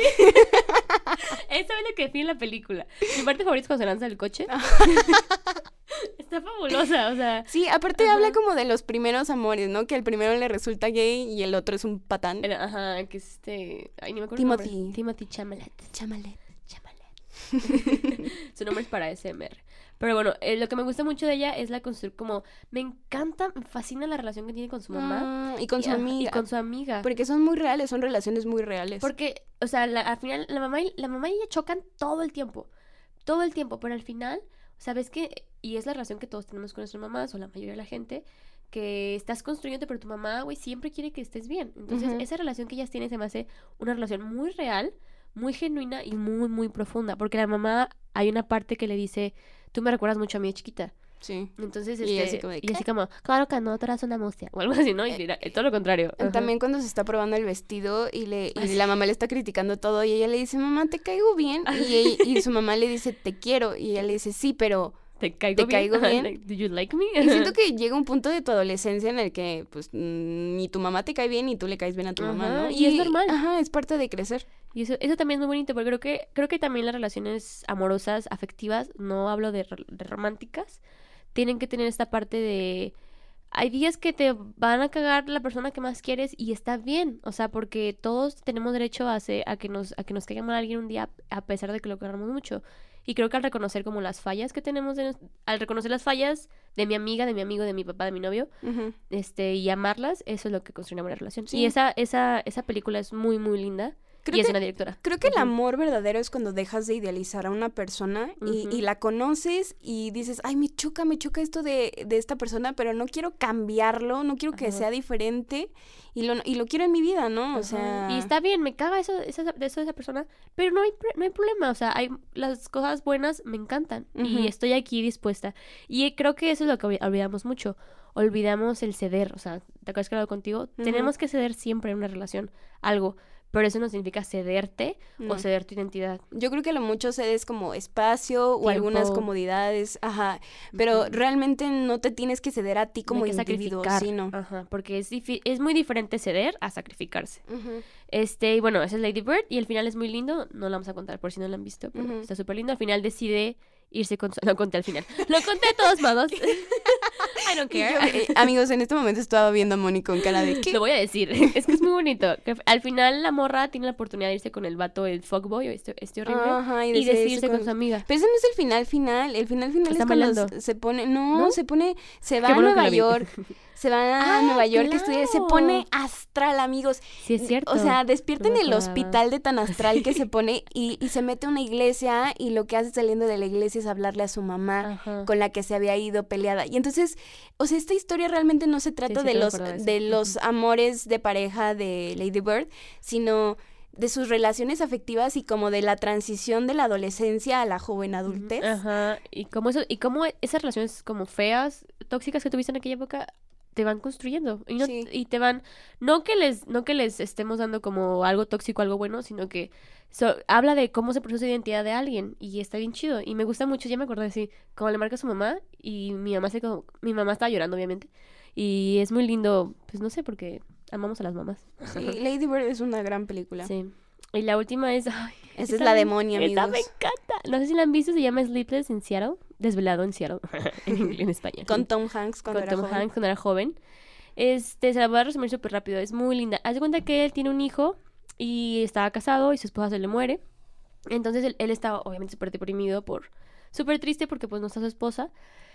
Esa es lo que define la película. Mi parte favorita es cuando se lanza del coche. Está fabulosa, o sea. Sí, aparte Ajá. habla como de los primeros amores, ¿no? Que el primero le resulta gay y el otro es un patán. Ajá, que es este. Ay, ni me acuerdo. el. Timothy. Timothy Chalamet. Chámale. Su nombre es para SMR. Pero bueno, eh, lo que me gusta mucho de ella es la construcción. Como. Me encanta, me fascina la relación que tiene con su mamá. Ah, y con su amiga. Y con su amiga. Porque son muy reales, son relaciones muy reales. Porque, o sea, la- al final la mamá, y, la mamá y ella chocan todo el tiempo. Todo el tiempo. Pero al final, ¿sabes qué? Y es la relación que todos tenemos con nuestras mamás, o la mayoría de la gente, que estás construyendo, pero tu mamá, güey, siempre quiere que estés bien. Entonces, esa relación que ellas tienen se me hace una relación muy real, muy genuina y muy, muy profunda. Porque la mamá, hay una parte que le dice, tú me recuerdas mucho a mí de chiquita. Sí. Entonces, Y este, así como de, y así como, claro que no, tú eras una mustia. O algo así, ¿no? Y mira, todo lo contrario. Ajá. También cuando se está probando el vestido y le y la mamá le está criticando todo y ella le dice, mamá, te caigo bien. Y, ella- y su mamá le dice, te quiero. Y ella le dice, sí, pero... ¿Te caigo ¿Te bien? caigo bien? like, ¿Do you like me? Y siento que llega un punto de tu adolescencia en el que, pues, mm, ni tu mamá te cae bien ni tú le caes bien a tu mamá, ¿no? y es normal. Ajá, es parte de crecer. Y eso, eso también es muy bonito, porque creo que, creo que también las relaciones amorosas, afectivas, no hablo de, románticas, tienen que tener esta parte de... Hay días que te van a cagar la persona que más quieres y está bien, o sea, porque todos tenemos derecho a, hacer- a, que, nos, a que nos caiga mal alguien un día a pesar de que lo queramos mucho. Y creo que al reconocer como las fallas que tenemos, al reconocer las fallas de mi amiga, de mi amigo, de mi papá, de mi novio, este, y amarlas, eso es lo que construye una buena relación. Sí. Y esa, esa, esa película es muy, muy linda. Creo y es que- una directora. Creo que el amor verdadero es cuando dejas de idealizar a una persona y, y la conoces y dices, ay, me choca, me choca esto de, de esta persona, pero no quiero cambiarlo, no quiero que sea diferente y lo, y lo quiero en mi vida, ¿no? O sea... Y está bien, me caga eso, de eso de esa persona, pero no hay, no hay problema, o sea, hay, las cosas buenas me encantan y estoy aquí dispuesta. Y creo que eso es lo que olvi- olvidamos mucho, olvidamos el ceder, o sea, ¿te acuerdas que he hablado contigo? Tenemos que ceder siempre en una relación algo, pero eso no significa cederte No. o ceder tu identidad. Yo creo que lo mucho cedes como espacio o algunas comodidades, ajá, pero realmente no te tienes que ceder a ti como No individuo, sacrificar, sí, no. Ajá, porque es, es muy diferente ceder a sacrificarse. Este, y bueno, esa es Lady Bird y el final es muy lindo. No la vamos a contar por si no la han visto, pero está súper lindo. Al final decide irse con... su- No conté al final. Lo conté de todos modos. I don't Y yo, care. eh, amigos, en este momento estaba viendo a Moni con cara de ¿qué? Lo voy a decir. Es que es muy bonito. Que al final la morra tiene la oportunidad de irse con el vato, el fuckboy, este, este horrible. Ajá, y decide decide irse irse con con- su amiga. Pero ese no es el final final, el final final Está es cuando se- pone, no, ¿No? se pone, se va a Nueva. York, se va a Ah, Nueva York a estudiar, se claro. pone astral, amigos. Sí, es cierto. O sea, despierta No en el hospital de tan astral que se pone y, y se mete a una iglesia y lo que hace saliendo de la iglesia es hablarle a su mamá Ajá. con la que se había ido peleada. Y entonces, o sea, esta historia realmente no se trata sí de los de los amores de pareja de Lady Bird, sino de sus relaciones afectivas y como de la transición de la adolescencia a la joven adultez. Ajá, y cómo eso, y cómo esas relaciones como feas, tóxicas que tuviste en aquella época, te van construyendo y, no, Sí. y te van no que les no que les estemos dando como algo tóxico algo bueno sino que so- habla de cómo se procesa la identidad de alguien y está bien chido y me gusta mucho ya me acordé así como le marca a su mamá y mi mamá se como mi mamá estaba llorando obviamente y es muy lindo pues no sé porque amamos a las mamás Sí, Lady Bird es una gran película. sí y la última es ay, Esa es esta la me- demonia, amigos. me encanta no sé si la han visto se llama Sleepless in Seattle desvelado en Seattle en, en España Con Tom Hanks cuando con era Tom joven. Hanks cuando era joven. Este, se la voy a resumir súper rápido, es muy linda. Haz de cuenta que él tiene un hijo y estaba casado y su esposa se le muere. Entonces él, él estaba obviamente súper deprimido por... Súper triste porque pues no está su esposa.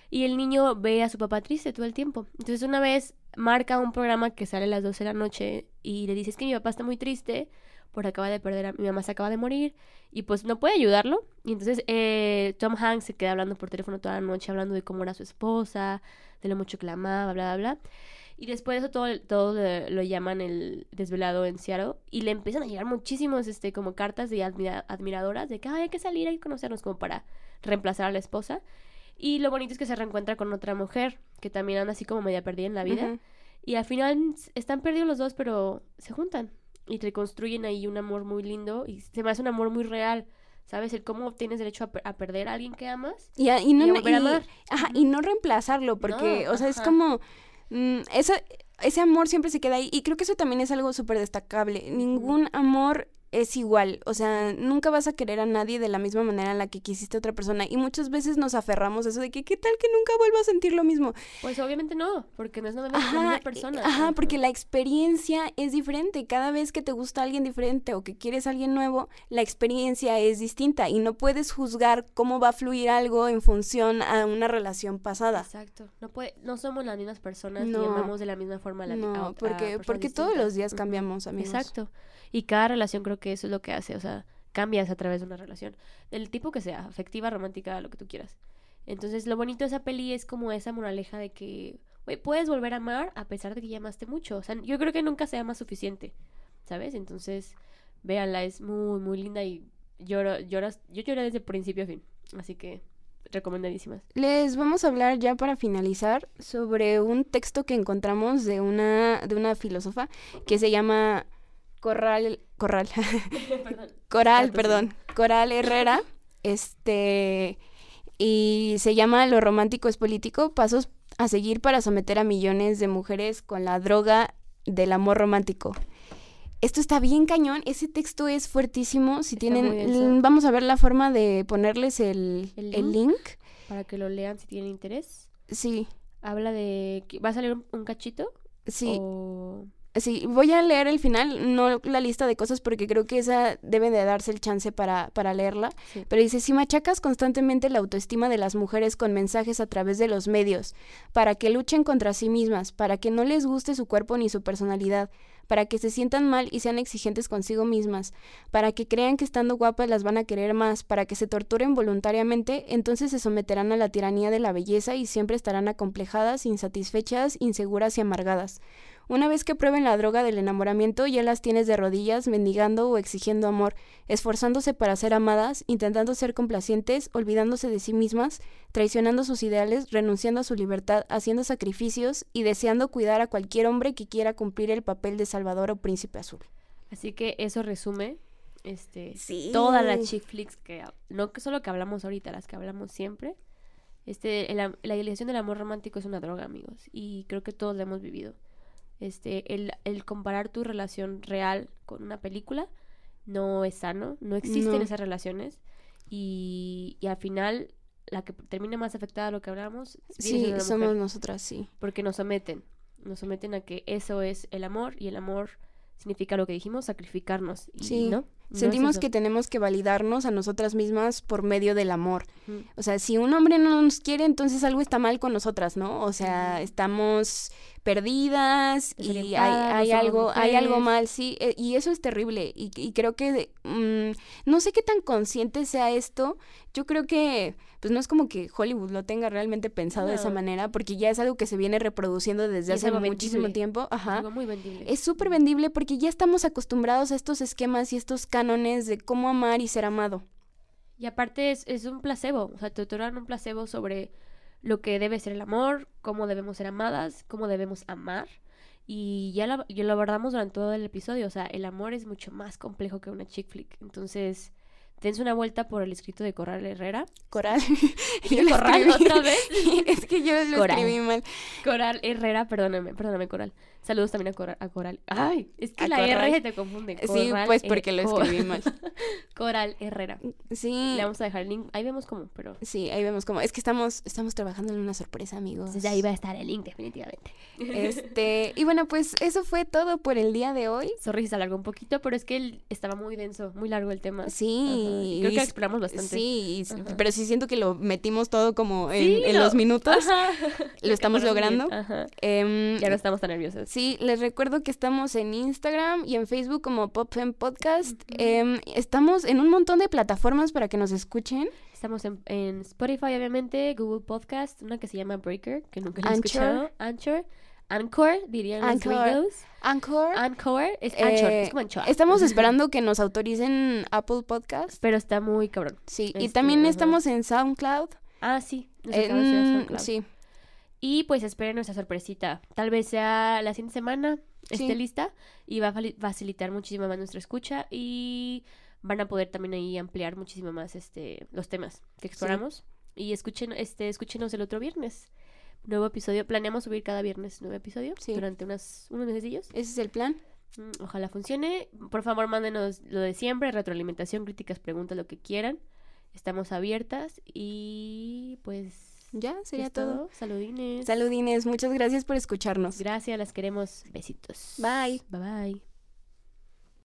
Y el niño ve a su papá triste todo el tiempo. Entonces una vez marca un programa que sale a las 12 de la noche y le dice es que mi papá está muy triste porque acaba de perder a mi mamá se acaba de morir y pues no puede ayudarlo. Y entonces eh, Tom Hanks se queda hablando por teléfono toda la noche hablando de cómo era su esposa de lo mucho que la amaba bla bla bla. Y después de eso todo, todo lo, lo llaman el desvelado en Seattle y le empiezan a llegar muchísimos este como cartas de admira- admiradoras de que "Ay, hay que salir hay que conocernos como para reemplazar a la esposa. Y lo bonito es que se reencuentra con otra mujer que también anda así como media perdida en la vida. Y al final están perdidos los dos, pero se juntan y reconstruyen ahí un amor muy lindo y se me hace un amor muy real. ¿Sabes? El cómo tienes derecho a, per- a perder a alguien que amas. Y, a- y no, Y a volver a y- amar. ajá, y no reemplazarlo, porque, No, o sea, es como, mm, esa- ese amor siempre se queda ahí, y creo que eso también es algo súper destacable. Ningún amor es igual, o sea, nunca vas a querer a nadie de la misma manera en la que quisiste a otra persona, y muchas veces nos aferramos a eso de que, ¿qué tal que nunca vuelva a sentir lo mismo? Pues obviamente no, porque no es misma eh, persona. ajá, porque la experiencia es diferente. Cada vez que te gusta alguien diferente o que quieres a alguien nuevo, la experiencia es distinta y no puedes juzgar cómo va a fluir algo en función a una relación pasada. Exacto. No puede, no somos las mismas personas No. ni amamos de la misma forma a la No, a porque, porque todos los días cambiamos, amigos. Exacto. Y cada relación creo que eso es lo que hace, o sea, cambias a través de una relación, del tipo que sea, afectiva, romántica, lo que tú quieras. Entonces, lo bonito de esa peli es como esa moraleja de que, puedes volver a amar a pesar de que ya amaste mucho. O sea, yo creo que nunca se ama suficiente, ¿sabes? Entonces, véanla, es muy, muy linda y lloro, lloras, yo lloré desde principio a fin. Así que, recomendadísimas. Les vamos a hablar ya para finalizar sobre un texto que encontramos de una, de una filósofa que se llama Corral, Corral, Perdón. Coral, sí. perdón, Coral Herrera, este, y se llama Lo romántico es político, pasos a seguir para someter a millones de mujeres con la droga del amor romántico. Esto está bien cañón, ese texto es fuertísimo, si Está tienen, vamos a ver la forma de ponerles el, ¿El el link? Para que lo lean si tienen interés. Sí, Habla de va a salir un, un cachito. sí. O... Sí, voy a leer el final, no la lista de cosas porque creo que esa debe de darse el chance para, para leerla. Sí. Pero dice, si machacas constantemente la autoestima de las mujeres con mensajes a través de los medios, para que luchen contra sí mismas, para que no les guste su cuerpo ni su personalidad, para que se sientan mal y sean exigentes consigo mismas, para que crean que estando guapas las van a querer más, para que se torturen voluntariamente, entonces se someterán a la tiranía de la belleza y siempre estarán acomplejadas, insatisfechas, inseguras y amargadas. Una vez que prueben la droga del enamoramiento, ya las tienes de rodillas, mendigando o exigiendo amor, esforzándose para ser amadas, intentando ser complacientes, olvidándose de sí mismas, traicionando sus ideales, renunciando a su libertad, haciendo sacrificios y deseando cuidar a cualquier hombre que quiera cumplir el papel de Salvador o Príncipe Azul. Así que eso resume este Sí. todas las chick flicks que no que solo que hablamos ahorita, las que hablamos siempre. Este el la idealización del amor romántico es una droga, amigos, y creo que todos la hemos vivido. Este el, el comparar tu relación real con una película no es sano, no existen No. esas relaciones y, y al final la que termina más afectada a lo que hablamos Sí, mujer somos nosotras, sí. porque nos someten, nos someten a que eso es el amor y el amor significa lo que dijimos, sacrificarnos. Y Sí, no, no es Sentimos que tenemos que validarnos a nosotras mismas por medio del amor. O sea, si un hombre no nos quiere, entonces algo está mal con nosotras, ¿no? O sea, estamos perdidas y hay, hay algo, hay algo mal, sí, eh, y eso es terrible. Y, y creo que mm, no sé qué tan consciente sea esto. Yo creo que, pues no es como que Hollywood lo tenga realmente pensado de esa manera, porque ya es algo que se viene reproduciendo desde es hace muchísimo vendible. tiempo. Es Ajá. algo muy vendible. Es súper vendible porque ya estamos acostumbrados a estos esquemas y estos cánones de cómo amar y ser amado. Y aparte es, es un placebo, o sea, te otorgan un placebo sobre lo que debe ser el amor, cómo debemos ser amadas, cómo debemos amar. Y ya lo, ya lo abordamos durante todo el episodio, o sea, el amor es mucho más complejo que una chick flick. Entonces, dense una vuelta por el escrito de Corral Herrera. Coral. ¿Dije Yo lo Corral otra vez? es que yo lo Coral. escribí mal. Coral Herrera, perdóname, perdóname, Coral. Saludos también a Coral. A Coral. Ay, es que A la Corral. R se te confunde. Sí, Corral, pues eh, porque lo escribí mal. Coral Herrera. Sí. Le vamos a dejar el link. Ahí vemos cómo, pero... Sí, ahí vemos cómo. Es que estamos, estamos trabajando en una sorpresa, amigos. Entonces ahí va a estar el link, definitivamente. Este, y bueno, pues eso fue todo por el día de hoy. Sorry se alargó un poquito, pero es que estaba muy denso, muy largo el tema. Sí, Ajá, Creo y que s- exploramos bastante. Sí, y pero sí siento que lo metimos todo como en, Sí, en lo- los minutos. Ajá. Lo estamos que logrando. Ajá. Em, Ya no estamos tan nerviosos. Sí, les recuerdo que estamos en Instagram y en Facebook como PopFem Podcast. Em, estamos en un montón de plataformas para que nos escuchen. Estamos en, en Spotify, obviamente, Google Podcast, una que se llama Breaker, que nunca he escuchado. Anchor. Anchor, dirían los Anchor. gringos. Anchor. Anchor. Es Anchor, Eh, es como Anchor. Estamos esperando que nos autoricen Apple Podcast. Pero está muy cabrón. Sí, y Este, también estamos en SoundCloud. Ah, sí. Eh, SoundCloud. sí, Y pues esperen nuestra sorpresita. Tal vez sea la siguiente semana, esté Sí. lista y va a facilitar muchísimo más nuestra escucha y van a poder también ahí ampliar muchísimo más este los temas que exploramos. Y escuchen, este, escúchenos el otro viernes. Nuevo episodio. Planeamos subir cada viernes nuevo episodio Sí. durante unas, unos meses. ese es el plan. Ojalá funcione. Por favor, mándenos lo de siempre, retroalimentación, críticas, preguntas, lo que quieran. Estamos abiertas y pues... Ya, sería todo. Saludines. Saludines, muchas gracias por escucharnos. Gracias, las queremos. Besitos. Bye. Bye bye.